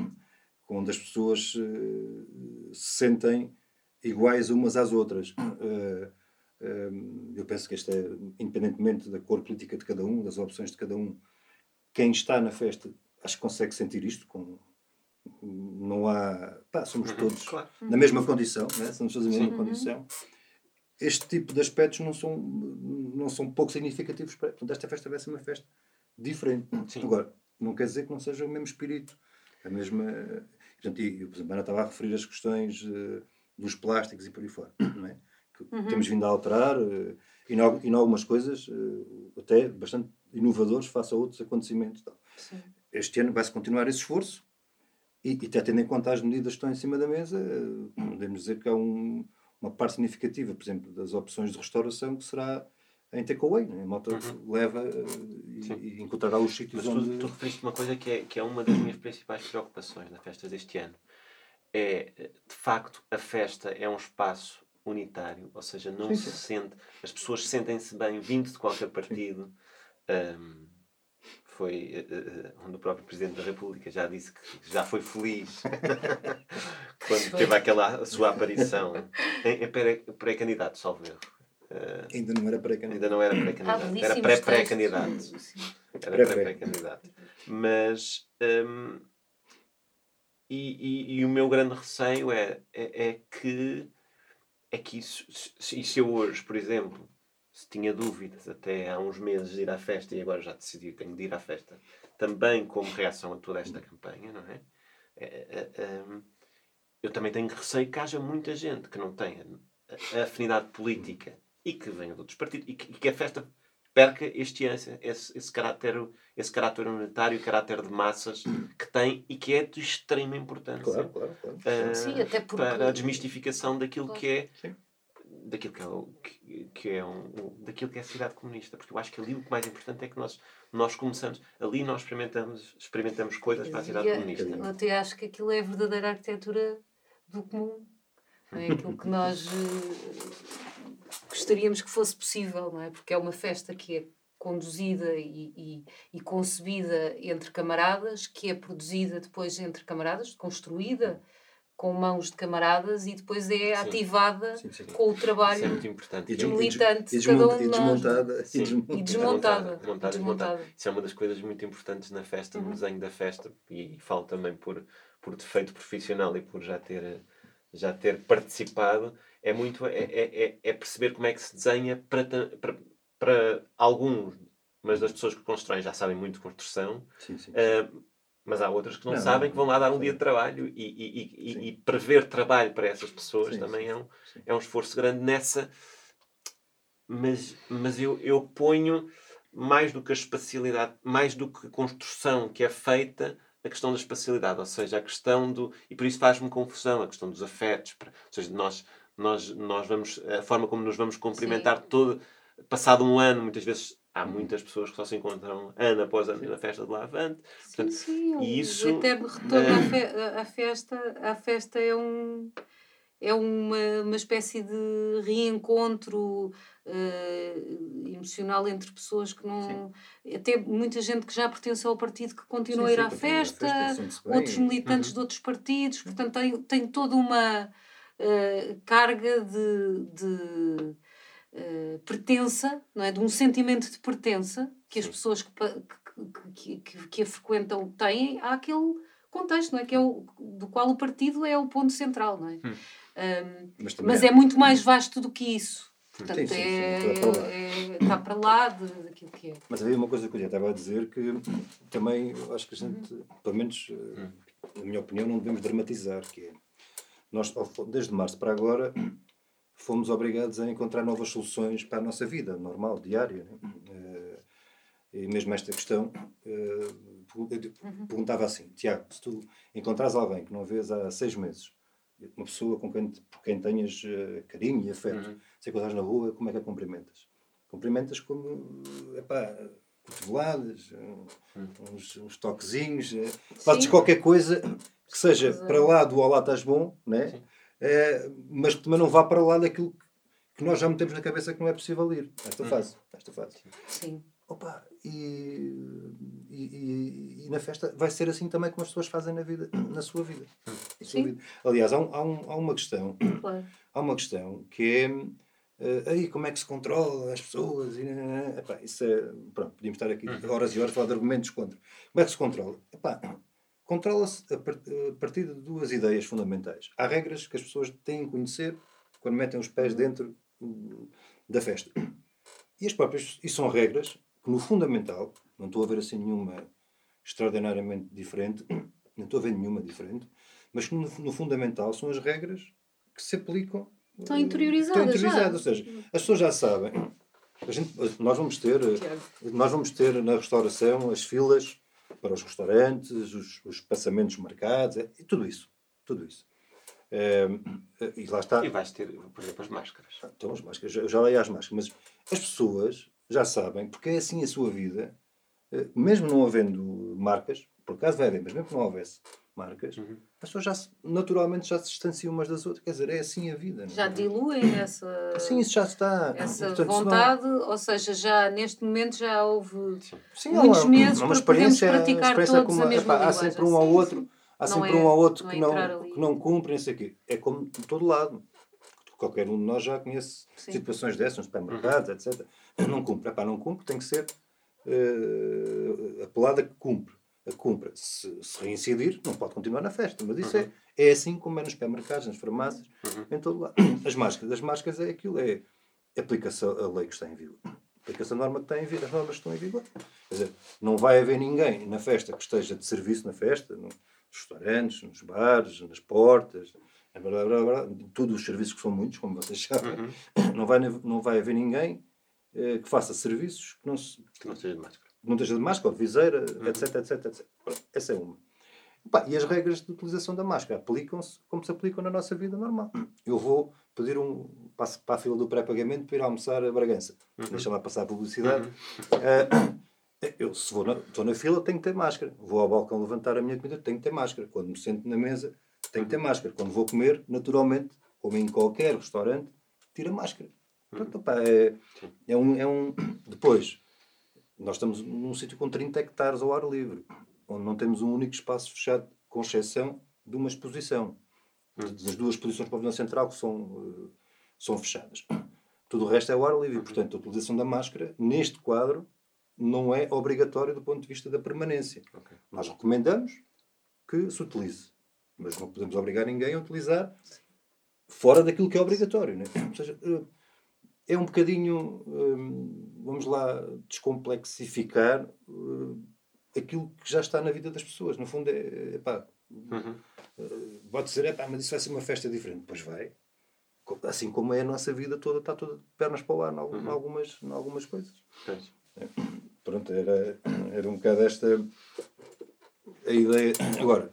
onde as pessoas uh, se sentem iguais umas às outras. Uh, uh, eu penso que isto é, independentemente da cor política de cada um, das opções de cada um, quem está na festa acho que consegue sentir isto com não há pá, somos uhum. todos claro. na mesma condição né? somos todos na mesma Sim. condição este tipo de aspectos não são não são pouco significativos para portanto esta festa vai ser uma festa diferente Sim. agora não quer dizer que não seja o mesmo espírito a mesma portanto, e, por exemplo, Ana estava a referir as questões uh, dos plásticos e por aí fora, não é? Que uhum. temos vindo a alterar uh, e, em, em algumas coisas uh, até bastante inovadores face a outros acontecimentos. Este ano vai-se continuar esse esforço e, e até tendo em conta as medidas que estão em cima da mesa, uh, podemos dizer que há um, uma parte significativa, por exemplo, das opções de restauração que será em takeaway. Né? A moto uhum. leva uh, e, e, encontrará os sítios Mas onde... Tu, tu referiste uma coisa que é, que é uma das minhas principais preocupações na festa deste ano é, de facto, a festa é um espaço unitário, ou seja, não sim, se sente, as pessoas sentem-se bem vindo de qualquer partido. Um, foi uh, onde o próprio Presidente da República já disse que já foi feliz quando teve aquela sua aparição em, em pré-candidato, salvo erro. Uh, ainda não era pré-candidato. Ainda não era pré-candidato. Era pré-pré-candidato. Era pré-pré-candidato. Mas um, e, e, e, o meu grande receio é, é, é que é que isso, se, se eu hoje, por exemplo, se tinha dúvidas até há uns meses de ir à festa e agora já decidi tenho de ir à festa, também como reação a toda esta campanha, não é? é, é, é eu também tenho receio que haja muita gente que não tenha afinidade política e que venha de outros partidos e que, e que a festa perca este esse, esse, esse caráter esse caráter unitário, caráter de massas que tem e que é de extrema importância claro, claro, claro. Uh, Sim, até porque... para a desmistificação daquilo Claro. que é Sim. daquilo que é, que, que é um, um- daquilo que é a cidade comunista porque eu acho que ali o que mais importante é que nós nós começamos ali nós experimentamos experimentamos coisas para a cidade E, comunista eu até acho que aquilo é a verdadeira arquitetura do comum. não É aquilo que nós eh, gostaríamos que fosse possível, não é? Porque é uma festa que é conduzida e, e, e concebida entre camaradas, que é produzida depois entre camaradas, construída com mãos de camaradas e depois é Sim. ativada Sim, sim. com o é trabalho muito importante E, E des- militante e de cada um de e nós, desmontada. E desmontada. E desmontada. Desmontada, E desmontada. Isso é uma das coisas muito importantes na festa, Uhum. no desenho da festa, e falo também por, por defeito profissional e por já ter, já ter participado, é muito é, é, é- é perceber como é que se desenha para, para, para alguns, mas das pessoas que constroem já sabem muito de construção, Sim, sim. ah, mas há outras que não, Não, sabem não, que vão lá dar um sim. dia de trabalho e, e, e- e, Sim. prever trabalho para essas pessoas Sim, também sim, é um, sim. é um esforço grande nessa. Mas, mas eu, eu ponho mais do que a espacialidade, mais do que a construção que é feita, a questão da espacialidade, ou seja, a questão do. E por isso faz-me confusão, a questão dos afetos, ou seja, nós, nós, nós vamos. A forma como nos vamos cumprimentar todo. Passado um ano, muitas vezes há muitas pessoas que só se encontram ano após ano na festa de Lavante. Sim, Portanto, sim, e isso, o eterno retorno à, eh, fe- à- à festa, à festa é um é uma, uma espécie de reencontro eh, emocional entre pessoas que não até muita gente que já pertence ao partido que continua a ir Sim, à sim, a festa, bem. outros militantes Uhum. de outros partidos portanto tem, tem toda uma eh, carga de, de eh, pertença não é de um sentimento de pertença que as Sim. pessoas que, que, que, que, a frequentam têm àquele contexto, não é? Que é o, do qual o partido é o ponto central, não é? Hum. Um, Mas, mas é muito mais vasto do que isso. Portanto, Sim, sim, sim, é, está para lá. é- está para lá de- daquilo que é. Mas havia uma coisa que eu já estava a dizer que também acho que a gente, pelo menos eh, na minha opinião, não devemos dramatizar, que é nós desde março para agora fomos obrigados a encontrar novas soluções para a nossa vida normal, diária. né? Eh, e mesmo esta questão, eh, eu perguntava assim, Tiago, se tu encontrares alguém que não vês há seis meses, uma pessoa com quem, por quem tenhas eh, carinho e afeto, Uhum. se encontrares na rua, como é que a cumprimentas? Cumprimentas como, epá, cotoveladas, um- uns, uns toquezinhos, fazes qualquer coisa que seja Exato. para lá do olá estás bom, né? Eh, mas que também não vá para lá daquilo que- nós já metemos na cabeça que não é possível ir. Esta fase. Esta fase. Sim. Opa, e, e, e- e na festa vai ser assim também como as pessoas fazem na vida, na sua vida. Na sua Sim. vida. Aliás, há, um- há um- há uma questão, Claro. há uma questão que é eh, aí como é que se controla as pessoas e. Epá, isso é, pronto, podíamos estar aqui horas e horas a falar de argumentos contra. Como é que se controla? Epá, controla-se a par- a partir de duas ideias fundamentais. Há regras que as pessoas têm que conhecer quando metem os pés dentro hum, da festa. E as próprias, e são regras que no fundamental, não estou a ver assim nenhuma extraordinariamente diferente, não estou a ver nenhuma diferente, mas que no, no fundamental são as regras que se aplicam. Estão eh, interiorizadas Estão interiorizadas, já. ou seja, as pessoas já sabem. A gente, nós vamos ter, nós vamos ter na restauração as filas para os restaurantes, os, os passamentos marcados, é, e tudo isso. Tudo isso. Eh, e lá está. E vais ter, por exemplo, as máscaras. Então, as máscaras, eu já leio as máscaras, mas as pessoas já sabem, porque é assim a sua vida, eh, mesmo não havendo marcas, por acaso vai haver, mas mesmo que não houvesse marcas, Uhum. as pessoas já se- naturalmente já se distanciam umas das outras. Quer dizer, é assim a vida. não é? Já diluem essa, Assim isso já está. essa Portanto, se não- vontade, ou seja, já neste momento já houve Sim, muitos há meses há para podermos praticar experiência todos a mesma epá, Há sempre um ao Sim, outro, sim. há Não sempre é- um ao outro não que, é não, ali. que não cumpre, não sei o quê. É como em todo lado. Qualquer um de nós já conhece Sim. situações dessas, nos supermercados, etc. Não cumpre. Epá, não cumpre, tem que ser eh, apelado a que cumpre. A cumpre. Se, se reincidir, não pode continuar na festa. Mas isso é, é assim como é nos supermercados, nas farmácias, em todo lado. As máscaras. As máscaras é aquilo. É, aplica-se a lei que está em vigor. Aplica-se a norma que está em vigor, as normas que estão em vigor. Quer dizer, não vai haver ninguém na festa que esteja de serviço na festa, nos restaurantes, nos bares, nas portas, blá, blá, blá, todos os serviços que são muitos, como vocês sabem, uhum. não, vai, não vai haver ninguém eh, que faça serviços que não, se, que não seja de máscara. Não esteja de máscara viseira, uhum. etc, etc, etc. Pronto, essa é uma. e as regras de utilização da máscara aplicam-se como se aplicam na nossa vida normal. Eu vou pedir um passo para a fila do pré-pagamento para ir almoçar a Bragança. Uhum. Deixa lá passar a publicidade. Uhum. Uh, eu, se vou na, estou na fila, tenho que ter máscara. Vou ao balcão levantar a minha comida, tenho que ter máscara. Quando me sento na mesa, tenho que ter máscara. Quando vou comer, naturalmente, como em qualquer restaurante, tira máscara. Portanto, opa, é, é, um, é um. Depois, nós estamos num sítio com 30 hectares ao ar livre, onde não temos um único espaço fechado, com exceção de uma exposição. Das duas exposições para o Pavilhão Central que são, eh, são fechadas. Tudo o resto é ao ar livre. E, portanto, a utilização da máscara, neste quadro, não é obrigatório do ponto de vista da permanência. Okay. Nós recomendamos que se utilize, mas não podemos obrigar ninguém a utilizar fora daquilo que é obrigatório. Né? Ou seja, eh, é um bocadinho, hum, vamos lá, descomplexificar eh, aquilo que já está na vida das pessoas. No fundo, é, é pá, uhum. Eh, pode dizer, é pá, mas isso vai ser uma festa diferente. Pois vai. Assim como é a nossa vida toda, está toda de pernas para o ar em uhum. algumas, em algumas coisas. É pronto, era, era um bocado esta a ideia. Agora,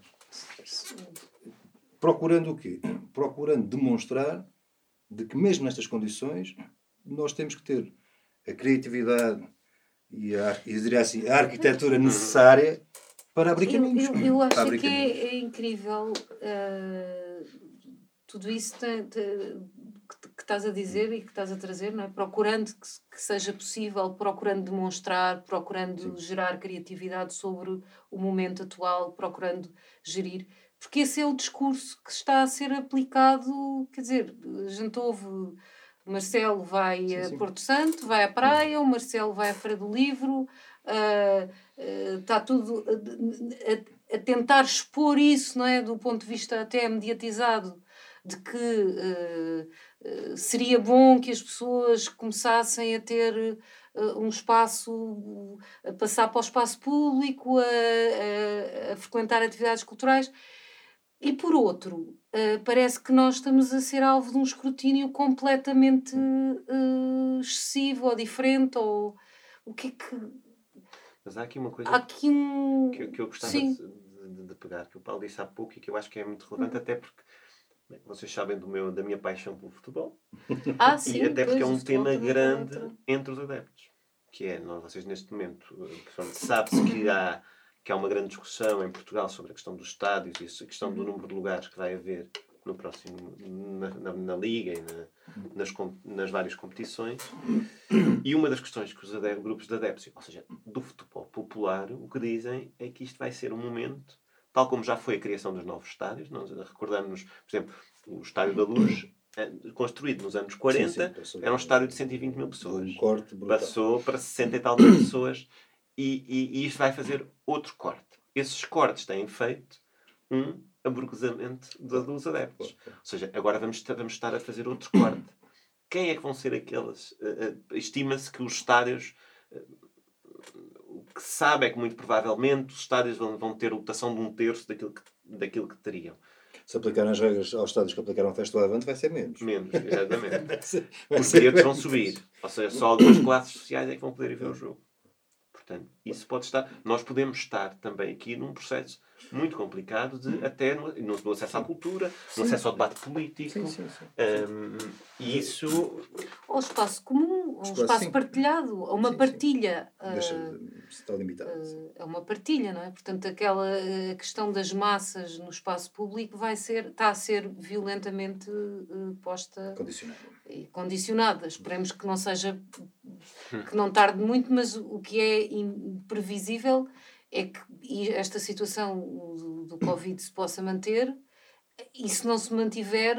procurando o quê? Procurando demonstrar de que mesmo nestas condições nós temos que ter a criatividade e a, eu diria assim, a arquitetura necessária para abrir caminhos. Eu, eu, eu acho que é, é, incrível uh, tudo isso tem, tem, que, que, estás a dizer e que estás a trazer, não é? procurando que, que seja possível, procurando demonstrar, procurando Sim. gerar criatividade sobre o momento atual, procurando gerir. Porque esse é o discurso que está a ser aplicado, quer dizer, a gente ouve o Marcelo vai sim, a sim. Porto Santo, vai à praia, o Marcelo vai à Feira do Livro, uh, uh, está tudo a, a, tentar expor isso, não é? Do ponto de vista até mediatizado, de que uh, seria bom que as pessoas começassem a ter uh, um espaço, a passar para o espaço público, a, a, a frequentar atividades culturais. E por outro, uh, parece que nós estamos a ser alvo de um escrutínio completamente excessivo ou diferente, ou o que é que. Mas há aqui uma coisa há aqui um... que, que eu gostava de, de, de, pegar, que o Paulo disse há pouco e que eu acho que é muito relevante, até porque vocês sabem do meu, da minha paixão pelo futebol. Ah, sim. E até porque é um tema grande entre os adeptos. Que é, nós, vocês neste momento, eh, sabe-se que há, que há uma grande discussão em Portugal sobre a questão dos estádios e a questão do uhum. número de lugares que vai haver no próximo, na, na, na Liga e na, nas, nas várias competições. E uma das questões que os grupos de adeptos, ou seja, do futebol popular, o que dizem é que isto vai ser um momento tal como já foi a criação dos novos estádios. Nós recordamos, por exemplo, o Estádio da Luz, eh, construído nos anos 40, sim, sim, era um estádio de 120 mil pessoas. Um corte Passou para 60 e tal mil pessoas e, e, e isto vai fazer outro corte. Esses cortes têm feito um aburguesamento dos adeptos. Ou seja, agora vamos, vamos estar a fazer outro corte. Quem é que vão ser aqueles? Uh, uh, Estima-se que os estádios uh, que se sabe é que muito provavelmente os estádios vão, vão ter lotação de um terço daquilo que, daquilo que teriam. Se aplicarem as regras aos estádios que aplicaram a festa do Avante, vai ser menos. Menos, exatamente. ser, Porque outros vão subir. Ou seja, só algumas classes sociais é que vão poder ir ver o jogo. Portanto, isso pode estar. Nós podemos estar também aqui num processo muito complicado de até no, no acesso à cultura, no acesso ao debate político. Sim, sim, sim. Um, e isso. Ao espaço comum, ao espaço, partilhado, a uma partilha. Deixa uh, está limitado. Uh, é uma partilha, não é? Portanto, aquela uh, questão das massas no espaço público vai ser, está a ser violentamente posta. Condicionada. Condicionada. Esperemos que não seja. que não tarde muito, mas o que é imprevisível é que esta situação do, do Covid se possa manter e se não se mantiver,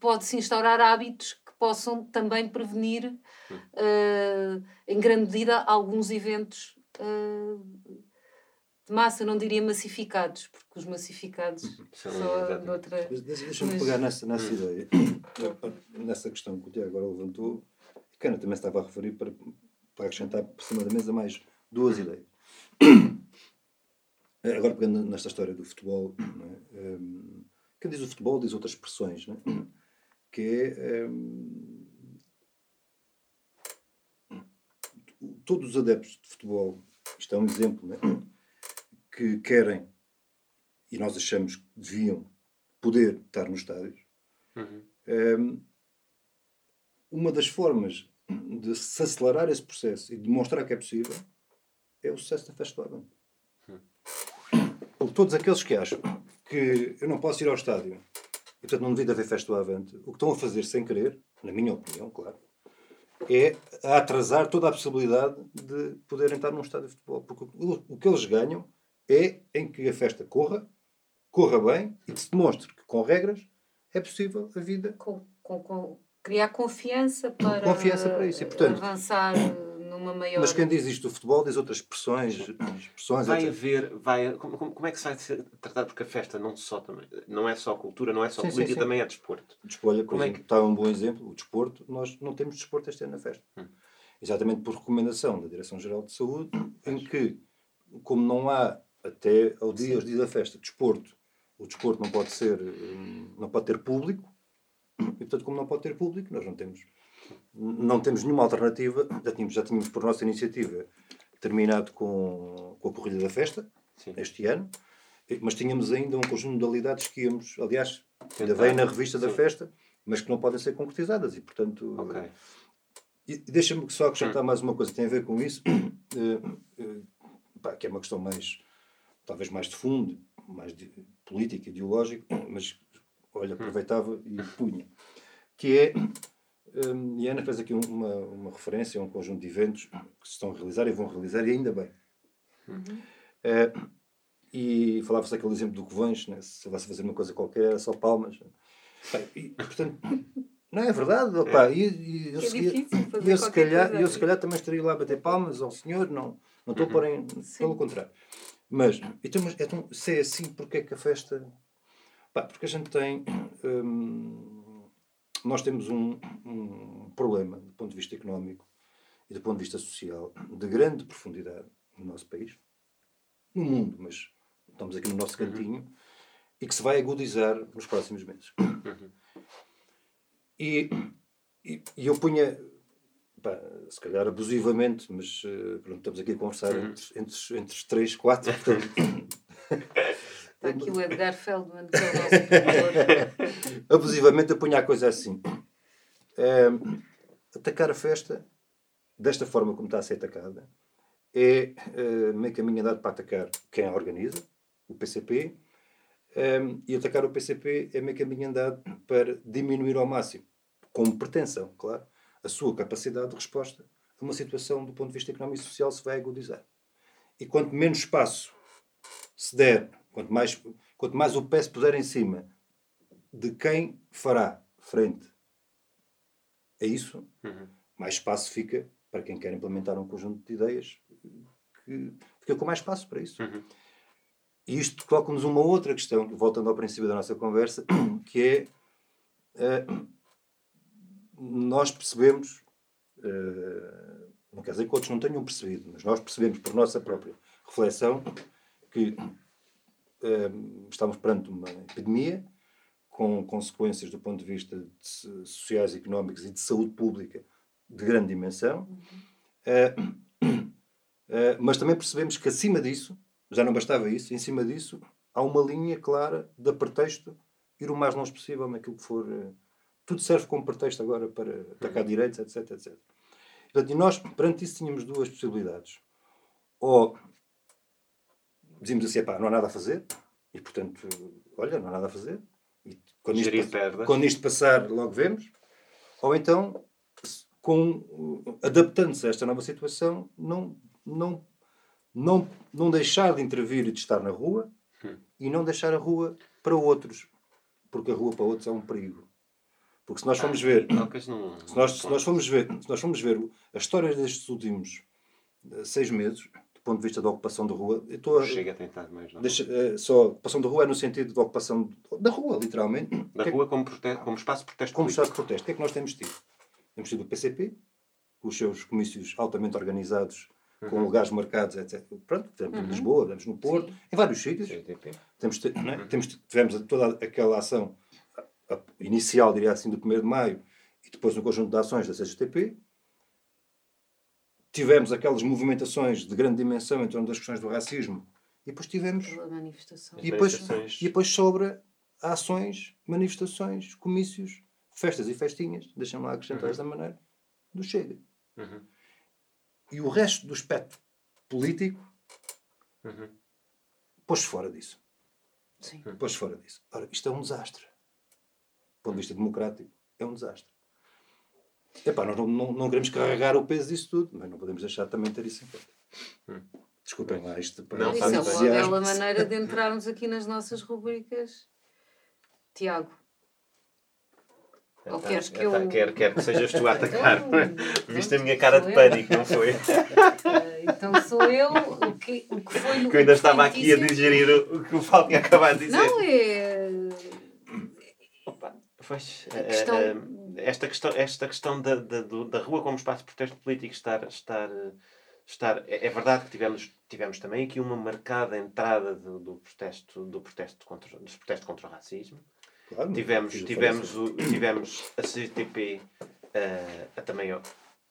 pode-se instaurar hábitos que possam também prevenir, uh, em grande medida, alguns eventos uh, de massa, não diria massificados, porque os massificados uhum. são outra. Deixa-me mas... pegar nessa, nessa hum. ideia, nessa questão que o Tiago agora levantou, que Ana também estava a referir para, para acrescentar por cima da mesa mais duas ideias. Agora, pegando nesta história do futebol, é? um, quem diz o futebol diz outras expressões, é? que é. Um, todos os adeptos de futebol, isto é um exemplo, é? que querem, e nós achamos que deviam poder estar nos estádios, uhum. um, uma das formas de se acelerar esse processo e demonstrar que é possível é o sucesso da festa do Avante. Hum. Todos aqueles que acham que eu não posso ir ao estádio e, portanto, não devido haver festa do Avante, o que estão a fazer sem querer, na minha opinião, claro, é atrasar toda a possibilidade de poderem estar num estádio de futebol. Porque o que eles ganham é em que a festa corra, corra bem e que se demonstre que com regras é possível a vida. Com, com, com criar confiança para, confiança para isso. E, portanto, avançar numa maior. Mas quem diz isto do futebol diz outras expressões. expressões vai haver. Vai, como, como é que se vai ser tratado? Porque a festa não, só também, não é só cultura, não é só sim, política, sim, sim. também é desporto. Desporto, como é que... está um bom exemplo. O desporto, nós não temos desporto este ano na festa. Hum. Exatamente por recomendação da Direção-Geral de Saúde, em que, como não há até ao dia, aos dias da festa, desporto, o desporto não pode ser, hum, não pode ter público, e, portanto, como não pode ter público, nós não temos, não temos nenhuma alternativa. Já tínhamos, já tínhamos por nossa iniciativa, terminado com, com a corrida da festa, Sim. este ano, mas tínhamos ainda um conjunto de modalidades que íamos, aliás, ainda vem na revista Sim. da festa, mas que não podem ser concretizadas e, portanto. Okay. E deixa-me só acrescentar mais uma coisa que tem a ver com isso, uh, pá, que é uma questão mais, talvez mais de fundo, mais de política, ideológica, mas olha, hum. aproveitava e punha. Que é, um, e a Ana fez aqui uma, uma referência a um conjunto de eventos que se estão a realizar e vão realizar, e ainda bem. Uhum. Uh, e falava-se aquele exemplo do Covões, né? se vai fazer uma coisa qualquer, era só palmas. E, portanto, não é verdade? Opa, e, e eu, é se, eu, se calhar, eu se calhar também estaria lá a bater palmas ao senhor, não, não estou pôr em. Pelo contrário. Mas, então, mas então, se é assim, porque é que a festa Pá, porque a gente tem. Hum, nós temos um, um, problema do ponto de vista económico e do ponto de vista social de grande profundidade no nosso país, no mundo, mas estamos aqui no nosso uhum. cantinho, uhum. e que se vai agudizar nos próximos meses. Uhum. E, e, e, eu punha, pá, se calhar abusivamente, mas uh, pronto, estamos aqui a conversar uhum. entre, entre, entre três, quatro, portanto. Está aqui o Edgar Feldman, que é o nosso. Abusivamente ponho a coisa assim. É, atacar a festa, desta forma como está a ser atacada, é, é meio caminho andado para atacar quem a organiza, o PCP, é, e atacar o PCP é meio caminho andado para diminuir ao máximo, com pretensão, claro, a sua capacidade de resposta a uma situação do ponto de vista económico e social se vai agudizar. E quanto menos espaço se der Quanto mais, quanto mais o pé se puser em cima de quem fará frente a isso, uhum. mais espaço fica para quem quer implementar um conjunto de ideias que fica com mais espaço para isso. Uhum. E isto coloca-nos uma outra questão, voltando ao princípio da nossa conversa, que é uh, nós percebemos, uh, não quer dizer que outros não tenham percebido, mas nós percebemos por nossa própria reflexão que estamos perante uma epidemia com consequências do ponto de vista de sociais, económicos e de saúde pública de grande dimensão. Uhum. Uh, uh, mas também percebemos que acima disso, já não bastava isso, em cima disso há uma linha clara de pretexto ir o mais longe possível naquilo que for. Uh, tudo serve como pretexto agora para atacar uhum. direitos, etc, etc. Portanto, e nós, perante isso, tínhamos duas possibilidades. Ou dizíamos assim, pá, não há nada a fazer, e portanto, olha, não há nada a fazer, e quando, isto, quando isto passar, logo vemos, ou então, com, adaptando-se a esta nova situação, não, não, não, não deixar de intervir e de estar na rua, hum. e não deixar a rua para outros, porque a rua para outros é um perigo. Porque se nós formos ah, ver, não, se, nós, se nós formos ver, se nós formos ver a história destes últimos eh, seis meses, ponto de vista da ocupação de rua. Eu estou a, Chega a tentar mais, não? Deixa, uh, só, ocupação de rua é no sentido de ocupação da rua, literalmente. Da é rua como, como espaço de protesto Como espaço de protesto. O que é que nós temos tido? Temos tido o PCP, com os seus comícios altamente organizados, com lugares marcados, etc. Pronto, temos em Lisboa, temos no Porto, Sim. em vários sítios. Temos, te- não é? Temos, tivemos toda aquela ação inicial, diria assim, do 1 de maio e depois um conjunto de ações da CGTP. Tivemos aquelas movimentações de grande dimensão em torno das questões do racismo e depois tivemos. E depois, manifestações. e depois sobra ações, manifestações, comícios, festas e festinhas, deixa-me lá acrescentar desta maneira, do Chega. Uhum. E o resto do espectro político Uhum. pôs-se fora disso. Sim. Pôs-se fora disso. Ora, isto é um desastre. Do ponto de vista democrático, é um desastre. Epá, nós não, não, não queremos carregar o peso disso tudo, mas não podemos deixar de também ter isso em conta. Desculpem lá isto. para Não, Isso é uma bela maneira de entrarmos aqui nas nossas rubricas. Tiago. Ou queres que tá, eu- Quero, quero que sejas tu a atacar. Então, Viste a minha cara de pânico, não foi? Ah, Então sou eu o que, o que foi no Que eu ainda estava aqui a digerir o, que o Paulo tinha acabado de dizer. Não, é. Pois, A eh, questão- eh, esta questão, esta questão da, da, da rua como espaço de protesto político estar, estar, estar é, é verdade que tivemos, tivemos também aqui uma marcada entrada do, do protesto, do protesto contra, dos protestos contra o racismo. Claro, Tivemos, tivemos, o, tivemos a CGTP eh, a, também a,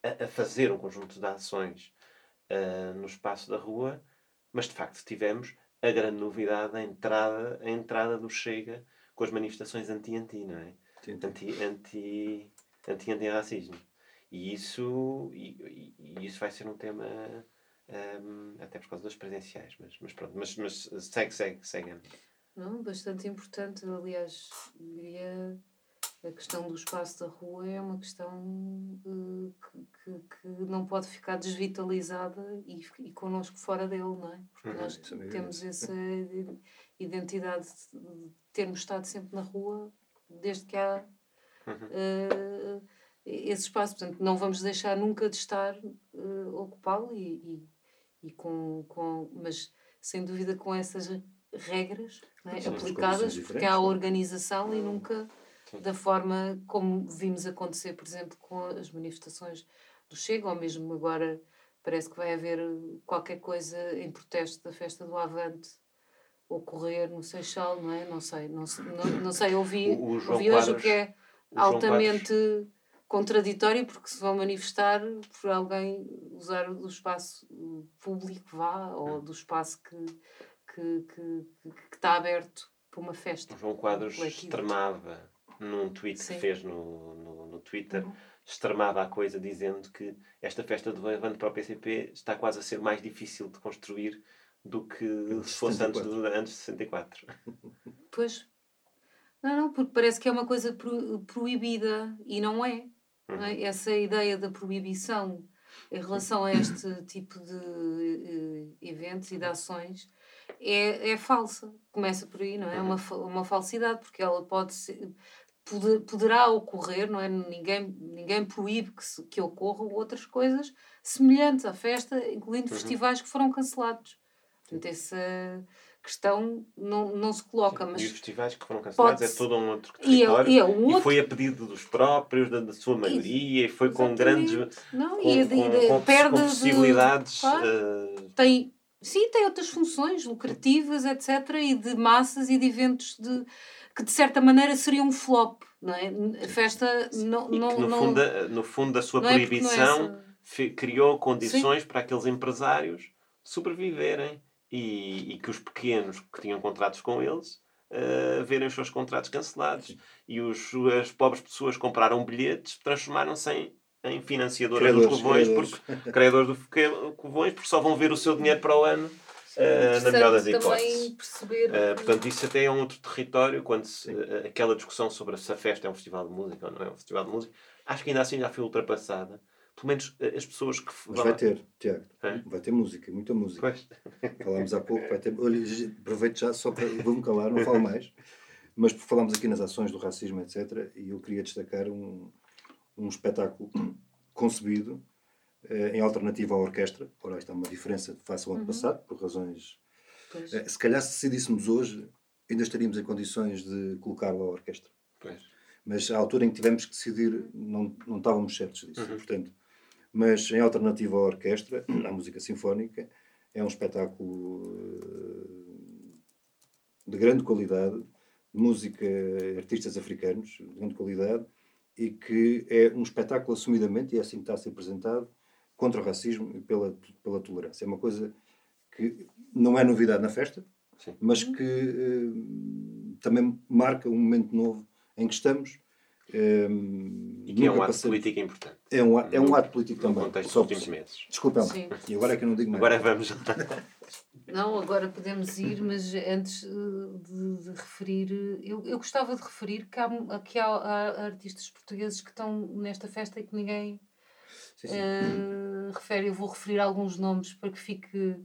a fazer um conjunto de ações eh, no espaço da rua, mas de facto tivemos a grande novidade, a entrada, a entrada do Chega com as manifestações anti-anti, não é? Anti, anti, anti, anti-racismo. E isso, e, e- isso vai ser um tema ehm, até por causa das presenciais, mas, mas pronto, mas, mas segue, segue, segue. Não, bastante importante. Aliás, diria a questão do espaço da rua é uma questão eh, que, que, que não pode ficar desvitalizada e, e connosco fora dele, não é? Porque Uhum, nós é temos essa identidade de termos estado sempre na rua desde que há Uhum. eh, esse espaço. Portanto, não vamos deixar nunca de estar ocupá-lo e, e, e com, com, mas sem dúvida com essas regras é? As aplicadas, porque há é? organização e nunca Sim. da forma como vimos acontecer, por exemplo, com as manifestações do Chega, ou mesmo agora parece que vai haver qualquer coisa em protesto da festa do Avante ocorrer no Seixal, não é? Não sei, não, sei- não, não sei, ouvi, O- o ouvi hoje o que é o altamente contraditório porque se vão manifestar por alguém usar do espaço público vá ou do espaço que que, que, que está aberto para uma festa O João Quadros extremava num tweet Sim. que fez no, no, no Twitter, Uhum. extremava a coisa dizendo que esta festa do Avante para o PCP está quase a ser mais difícil de construir do que se fosse antes, 64. do, antes de 64. Pois. Não, não, porque parece que é uma coisa pro- proibida e não é. não é? Essa ideia da proibição em relação a este tipo de eh, eventos e de ações é, é falsa. Começa por aí, não é? É uma, fa- uma falsidade, porque ela pode ser. pode- poderá ocorrer, não é? Ninguém, ninguém proíbe que, se- que ocorram outras coisas semelhantes à festa, incluindo festivais que foram cancelados. Portanto, essa questão não, não se coloca, E os mas festivais que foram cancelados é todo um outro e é, território. e é um E outro foi a pedido dos próprios, da, da sua maioria, e foi com Exatamente. grandes. não, Com, e de- com, de- com, perde com de- possibilidades. claro. eh, tem sim tem outras funções lucrativas etc e de massas e de eventos de que de certa maneira seriam um flop não é a festa não e não que no, não, fundo, a- no fundo a sua é é proibição fe- criou condições para aqueles empresários sobreviverem e, e que os pequenos que tinham contratos com eles eh, verem os seus contratos cancelados e os, as pobres pessoas compraram bilhetes transformaram-se em, em financiadoras dos covões credores. porque, credores do que- covões porque só vão ver o seu dinheiro para o ano eh, na melhor das hipóteses perceber Uh, portanto, isso até é um outro território, quando se, uh, aquela discussão sobre se a festa é um festival de música ou não é um festival de música, acho que ainda assim já foi ultrapassada. Pelo menos uh, as pessoas que. Mas vai ter, Tiago. É? Vai ter música, muita música. Pois. Falámos há pouco, vai ter. Olha, aproveito já só para. Vou-me calar, não falo mais. Mas falámos aqui nas ações do racismo, etc. E eu queria destacar um, um espetáculo concebido eh, em alternativa à orquestra. Ora, esta é uma diferença face ao ano passado, por razões. Pois. Eh, se calhar, se decidíssemos hoje, ainda estaríamos em condições de colocá-lo à orquestra. Pois. Mas à altura em que tivemos que decidir, não, não estávamos certos disso. Uhum. Portanto, mas em alternativa à orquestra, à música sinfónica, é um espetáculo eh, de grande qualidade, música, artistas africanos de grande qualidade, e que é um espetáculo assumidamente, e é assim que está a ser apresentado, contra o racismo e pela, pela tolerância. É uma coisa que não é novidade na festa, Sim. mas que uh, também marca um momento novo em que estamos. Um, e que é um ato passei... político importante. É um, é um ato político no também. No contexto dos últimos meses. Desculpa, e agora é que eu não digo mais. Agora vamos. Não, agora podemos ir, mas antes eh, de, de referir, eu, eu gostava de referir que, há, que há, há, artistas portugueses que estão nesta festa e que ninguém sim, sim. Uh, refere. Eu vou referir alguns nomes para que fique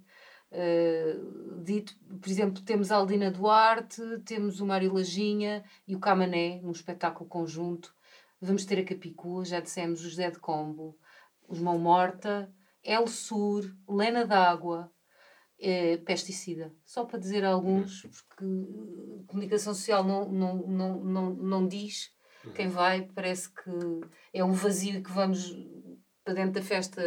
uh, dito. Por exemplo, temos a Aldina Duarte, temos o Mário Lajinha e o Camané, num espetáculo conjunto. Vamos ter a Capicua, já dissemos, o José de Combo, os Mão Morta, El Sur, Lena D'Água é pesticida. Só para dizer alguns, uhum. porque a comunicação social não, não, não, não, não diz uhum. quem vai, parece que é um vazio que vamos para dentro da festa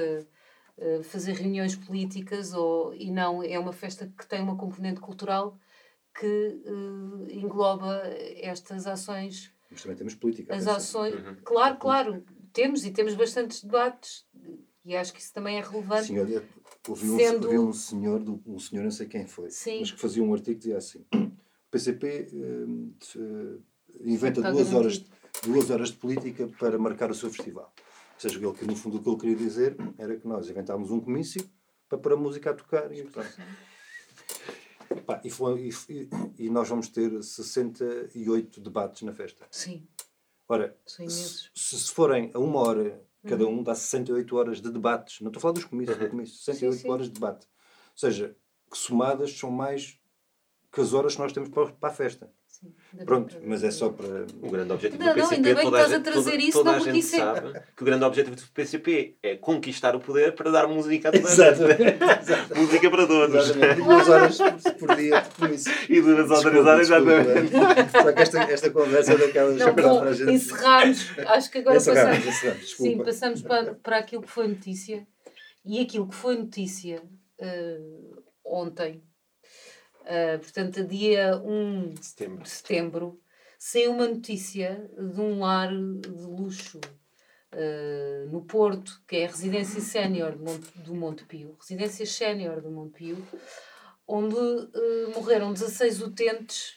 uh, fazer reuniões políticas ou, e não, é uma festa que tem uma componente cultural que uh, engloba estas ações. Mas também temos política. As ações, uhum. claro, claro, temos e temos bastantes debates e acho que isso também é relevante. Sim, olha, ouvi, um, Sendo... ouvi um senhor, um senhor, não sei quem foi, Sim. mas que fazia um artigo que dizia assim: o PCP uh, uh, inventa duas horas, duas horas de política para marcar o seu festival. Ou seja, ele, que no fundo o que ele queria dizer era que nós inventámos um comício para pôr a música a tocar e Pá, e, foi, e, e, nós vamos ter 68 debates na festa. Sim. Ora, se, se forem a uma hora Cada uhum. um dá 68 horas de debates. Não estou a falar dos comícios, do comício. 68 sim, sim. horas de debate. Ou seja, que somadas são mais que as horas que nós temos para, para a festa. Sim, Pronto, mas é só para. O grande objetivo não, do PCP. Não, ainda bem que estás a trazer toda, isso, toda não, a gente isso é... sabe que o grande objetivo do PCP é conquistar o poder para dar música a toda a música para todos. Exatamente. Duas horas por dia, por isso. E duas ou três horas, exatamente. Só que esta, esta conversa é daquelas não, bom, para a gente. Encerramos. Acho que agora encerramos, passamos. Encerramos, sim, passamos para, para aquilo que foi notícia. E aquilo que foi notícia uh, ontem Uh, portanto, dia 1 de setembro. de setembro, saiu uma notícia de um lar de luxo uh, no Porto, que é a residência sénior do Monte Pio, residência sénior do Monte Pio, onde uh, morreram 16 utentes,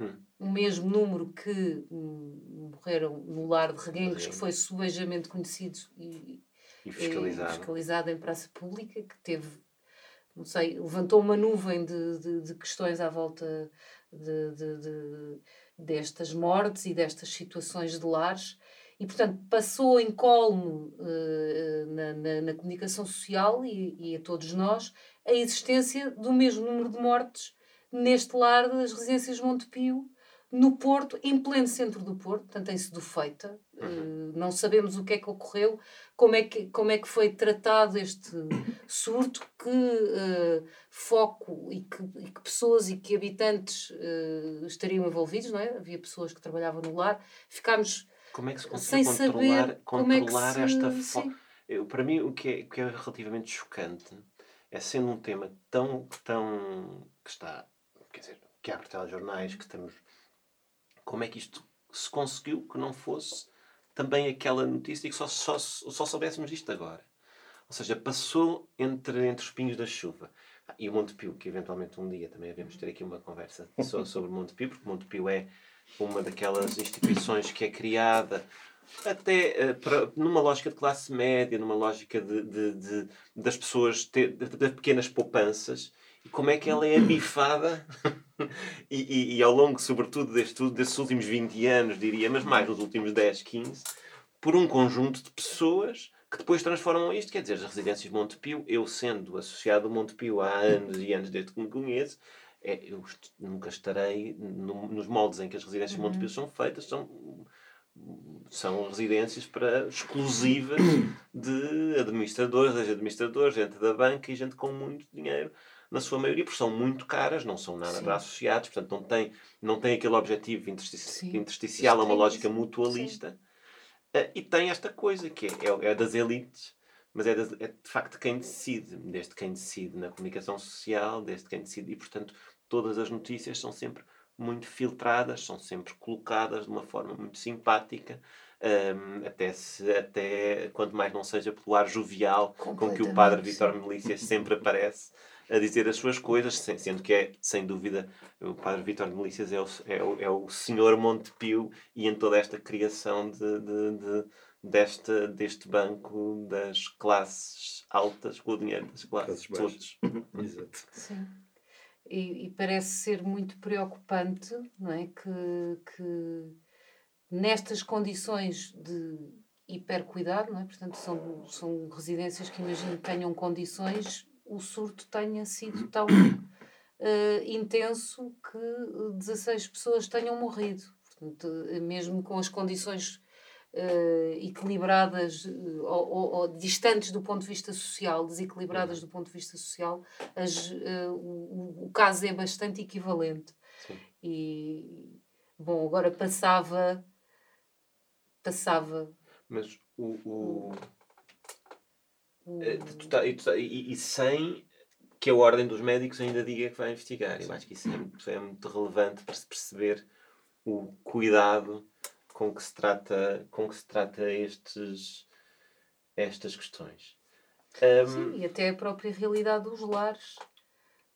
hum. o mesmo número que um, morreram no lar de Reguengos, que foi subejamente conhecido e, e fiscalizado. e fiscalizado em praça pública, que teve não sei, levantou uma nuvem de, de, de questões à volta de, de, destas mortes e destas situações de lares e, portanto, passou em colmo uh, na, na, na, comunicação social e, e, a todos nós a existência do mesmo número de mortes neste lar das residências Montepio, no Porto, em pleno centro do Porto, portanto, em Sedufeita. Uhum. Uh, não sabemos o que é que ocorreu, como é que, como é que foi tratado este surto, que uh, foco e que, e que, pessoas e que habitantes uh, estariam envolvidos, não é? Havia pessoas que trabalhavam no lar. Ficámos como é que se consegue sem controlar, saber controlar é se, esta foco? Para mim, o que, é, o que é relativamente chocante é sendo um tema tão, tão que está, quer dizer, que há telejornais, que estamos como é que isto se conseguiu que não fosse também aquela notícia e que só, só, só soubéssemos disto agora. Ou seja, passou entre, entre os pinhos da chuva. Ah, e o Montepio, que eventualmente um dia também devemos ter aqui uma conversa só sobre o Montepio, porque o Montepio é uma daquelas instituições que é criada até uh, para, numa lógica de classe média, numa lógica de, de, de das pessoas ter de, de, pequenas poupanças e como é que ela é abifada e, e, e, ao longo, sobretudo, deste, desses últimos 20 anos, diria, mas mais nos últimos 10, 15, por um conjunto de pessoas que depois transformam isto. Quer dizer, as residências Montepio, eu sendo associado a Montepio há anos e anos desde que me conheço, é, eu nunca estarei no, nos moldes em que as residências uhum. Montepio são feitas, são são residências para exclusivas de administradores, administradores, gente da banca e gente com muito dinheiro na sua maioria, porque são muito caras, não são nada Sim. associados, portanto não tem, não tem aquele objetivo interstici intersticial, é uma lógica mutualista. Uh, e tem esta coisa que é, é, é das elites, mas é de, é de facto quem decide, desde quem decide na comunicação social, desde quem decide, e portanto todas as notícias são sempre muito filtradas, são sempre colocadas de uma forma muito simpática, um, até, se, até quanto mais não seja pelo ar jovial com que o padre Vitor Melícias sempre aparece a dizer as suas coisas, sendo que é, sem dúvida, o padre Vitor de Melícias é o, é, o, é o senhor Montepio e em toda esta criação de, de, de deste, deste banco das classes altas com o dinheiro das classes todas. Exato. Sim. E, e, parece ser muito preocupante não é? que, que nestas condições de hipercuidado, não é? portanto são, são residências que imagino que tenham condições, o surto tenha sido tão uh, intenso que 16 pessoas tenham morrido. Portanto, mesmo com as condições uh, equilibradas uh, ou, ou, ou, distantes do ponto de vista social, desequilibradas do ponto de vista social, as, o, o, caso é bastante equivalente. Sim. E, bom, agora passava. Passava. Mas o. o... Tá, e, e, sem que a ordem dos médicos ainda diga que vai investigar. Eu acho que isso é muito, é muito relevante para se perceber o cuidado com que se trata, com que se trata estes, estas questões. Um... Sim, e até a própria realidade dos lares.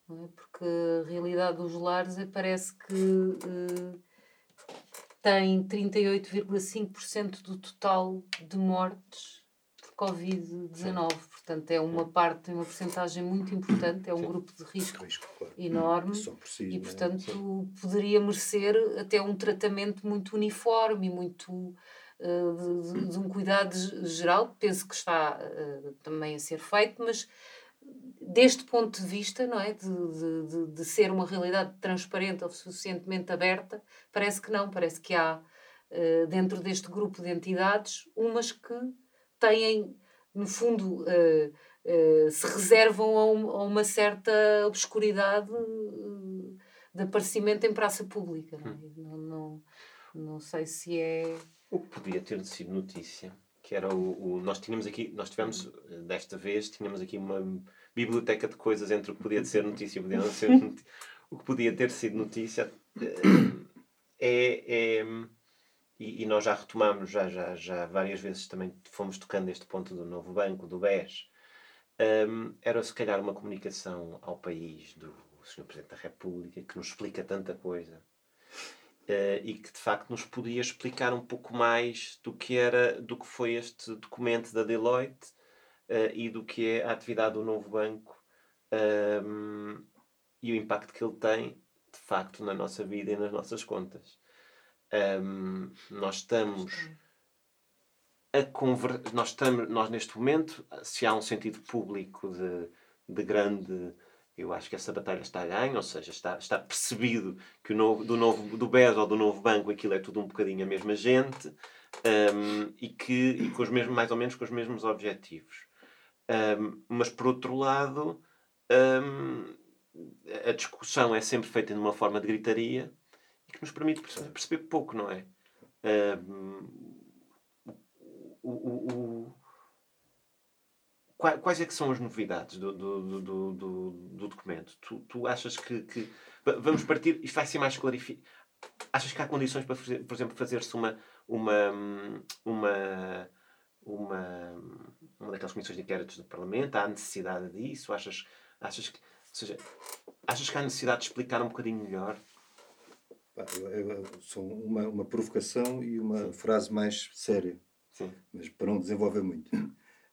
Não é? Porque a realidade dos lares é, parece que uh, tem 38,5% do total de mortes Covid-19. Portanto, é uma parte, tem uma porcentagem muito importante, é um Sim. grupo de risco, risco claro. enorme si, e, né? portanto, poderia merecer até um tratamento muito uniforme e muito uh, de, de, um cuidado geral. Penso que está uh, também a ser feito, mas deste ponto de vista, não é? De, de, de, ser uma realidade transparente ou suficientemente aberta, parece que não, parece que há uh, dentro deste grupo de entidades umas que têm no fundo, uh, uh, se reservam a, um, a, uma certa obscuridade uh, de aparecimento em praça pública. Não, é? Hum. não, não, não, sei se é. O que podia ter sido notícia, que era o, o, Nós tínhamos aqui, nós tivemos, desta vez, tínhamos aqui uma biblioteca de coisas entre o que podia ser notícia e o que podia ser notícia. o que podia ter sido notícia é, é e, e, nós já retomamos, já, já, já várias vezes também fomos tocando este ponto do novo banco, do BES, um, era se calhar uma comunicação ao país do Sr. Presidente da República que nos explica tanta coisa uh, e que de facto nos podia explicar um pouco mais do que era, do que foi este documento da Deloitte uh, e do que é a atividade do novo banco um, e o impacto que ele tem de facto na nossa vida e nas nossas contas. Um, nós estamos a conver... nós estamos nós neste momento se há um sentido público de, de grande eu acho que essa batalha está a ganho, ou seja, está, está percebido que o novo, do novo do BES ou do novo banco aquilo é tudo um bocadinho a mesma gente um, e que e com os mesmos, mais ou menos com os mesmos objetivos. Um, mas por outro lado, um, a discussão é sempre feita de uma forma de gritaria que nos permite perceber, pouco, não é? o, o, o, quais é que são as novidades do, do, do, do, do documento? Tu, tu achas que, que, Vamos partir... Isto vai ser mais clarificado. Achas que há condições para, fazer, por exemplo, fazer-se uma... uma, uma uma, uma daquelas comissões de inquéritos do Parlamento? Há necessidade disso? Achas, achas que, ou seja, achas que há necessidade de explicar um bocadinho melhor são uma, uma provocação e uma Sim. frase mais séria, Sim. mas para não desenvolver muito.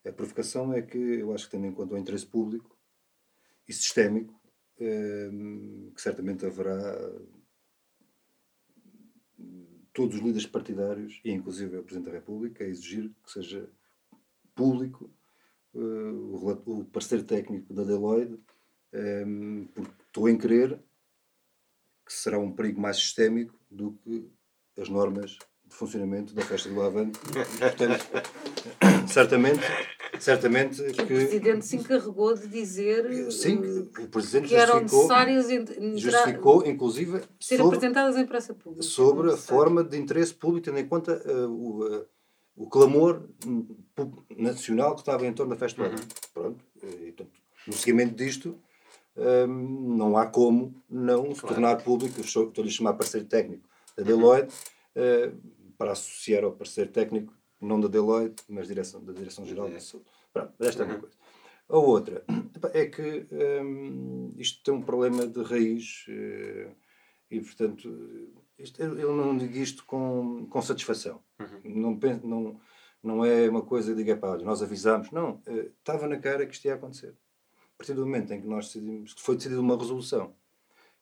A provocação é que eu acho que, tendo em conta o interesse público e sistémico, eh, que certamente haverá todos os líderes partidários, e inclusive o Presidente da República, a exigir que seja público eh, o, o parceiro técnico da Deloitte, eh, porque estou em crer que será um perigo mais sistémico do que as normas de funcionamento da festa do Avante. Portanto, certamente, certamente que, que, o Presidente se encarregou de dizer sim, o Presidente que eram necessárias justificou, inclusive, ser sobre, apresentadas em praça pública. Sobre a forma de interesse público, tendo em conta uh, o, uh, o clamor hum, nacional que estava em torno da festa do Éden. Pronto. E, portanto, no seguimento disto, hum, não há como não se tornar público, estou-lhe a chamar parceiro técnico da Deloitte, para associar ao parceiro técnico, não da Deloitte, mas direção, da Direção-Geral da Saúde. Pronto, esta é uma coisa. A outra é que hum, isto tem um problema de raiz eh, e, portanto, isto- eu, não digo isto com, com satisfação. Não, pen- não, não é uma coisa de diga, pá, nós avisámos. Não, eh, estava na cara que isto ia acontecer. A partir do momento em que nós decidimos, que foi decidida uma resolução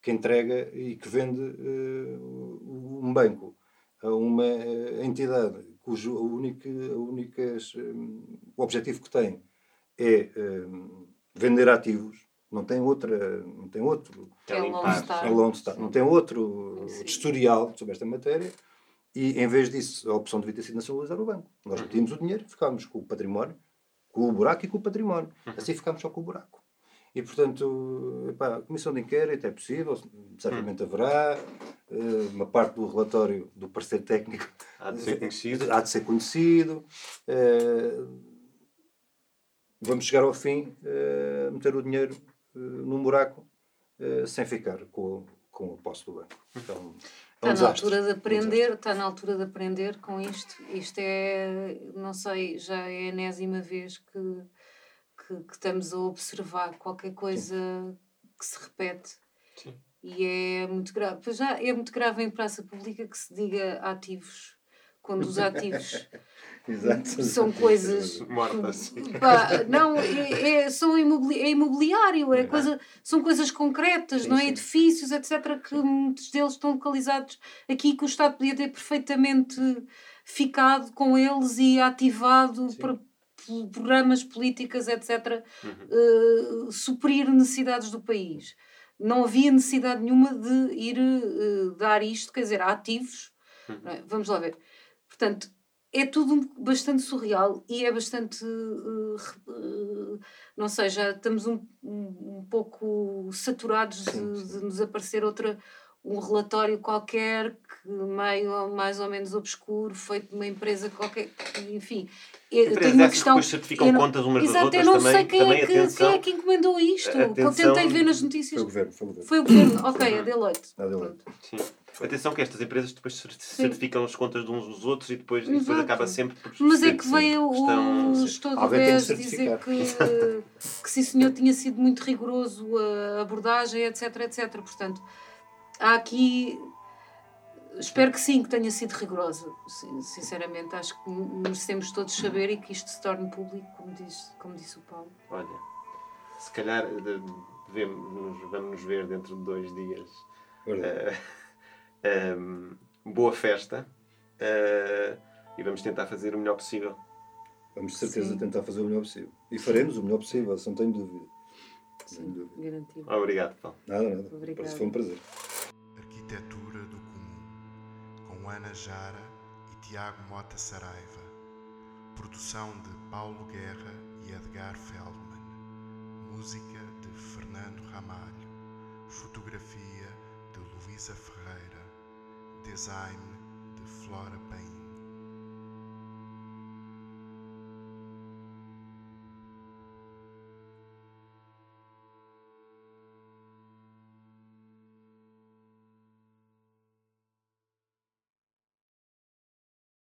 que entrega e que vende eh, um banco a uma eh, entidade cujo a única, a únicas, eh, o objetivo que tem é eh, vender ativos, não tem outra, não tem outro é Lone. Star. é não tem outro Sim. historial sobre esta matéria e em vez disso a opção devia ter sido nacionalizar o banco. Nós metíamos o dinheiro, ficámos com o património, com o buraco e com o património. Assim ficámos só com o buraco. E, portanto, epá, a comissão de inquérito é possível, certamente haverá. eh, Uma parte do relatório do parceiro técnico Há de ser conhecido. há de ser conhecido. eh, Vamos chegar ao fim, eh, meter o dinheiro num buraco sem ficar com, o- com o posse do banco. Então, é um Está na altura de É um aprender, está na altura de aprender com isto. Isto é, não sei, já é a enésima vez que, que, que estamos a observar qualquer coisa que se repete. Sim. E é muito grave. Pois já é muito grave em praça pública que se diga ativos, quando os ativos Exato. são coisas Mortas. sim. Pá, não, é, é- são imobili é imobiliário, é coisa, são coisas concretas, Sim, não é? sim. Edifícios, etc., que muitos deles estão localizados aqui, que o Estado podia ter perfeitamente ficado com eles e ativado para programas, políticas, etc., eh, suprir necessidades do país. Não havia necessidade nenhuma de ir eh, dar isto, quer dizer, a ativos. não é? Vamos lá ver. Portanto, é tudo bastante surreal e é bastante. eh, não sei, já estamos um, um, pouco saturados de, de nos aparecer outra. Um relatório qualquer, que meio mais ou menos obscuro, feito de uma empresa qualquer, enfim. Eu Empresas tenho uma questão. depois certificam eu não- contas umas das Exato, outras eu não também. sei quem, também é que, atenção. quem é que encomendou isto. que eu Atenção. tentei ver nas notícias. Foi o governo, foi o governo. Foi o governo, ok, a Deloitte. A Deloitte. Sim. Atenção que estas empresas depois cer- certificam as contas de uns dos outros e depois, e depois acaba sempre por Mas é que veio estão- o sim. gestor do Alguém tem que BES dizer que, que sim senhor tinha sido muito rigoroso a abordagem, etc, etc. Portanto, há aqui... Espero que sim, que tenha sido rigorosa. Sin- Sinceramente, acho que merecemos todos saber e que isto se torne público, como, diz, como disse o Paulo. Olha, se calhar de- devemos, vamos nos ver dentro de dois dias. Verdade. Eh, ehm, boa festa eh, e vamos tentar fazer o melhor possível. Vamos de certeza Sim. tentar fazer o melhor possível. E faremos o melhor possível, se não tenho dúvida. Sem Sim, dúvida. garantido. Obrigado, Paulo. Nada, nada. Obrigada. Foi um prazer. Ana Jara e Tiago Mota Saraiva. Produção de Paulo Guerra e Edgar Feldman. Música de Fernando Ramalho. Fotografia de Luísa Ferreira. Design de Flora Paim.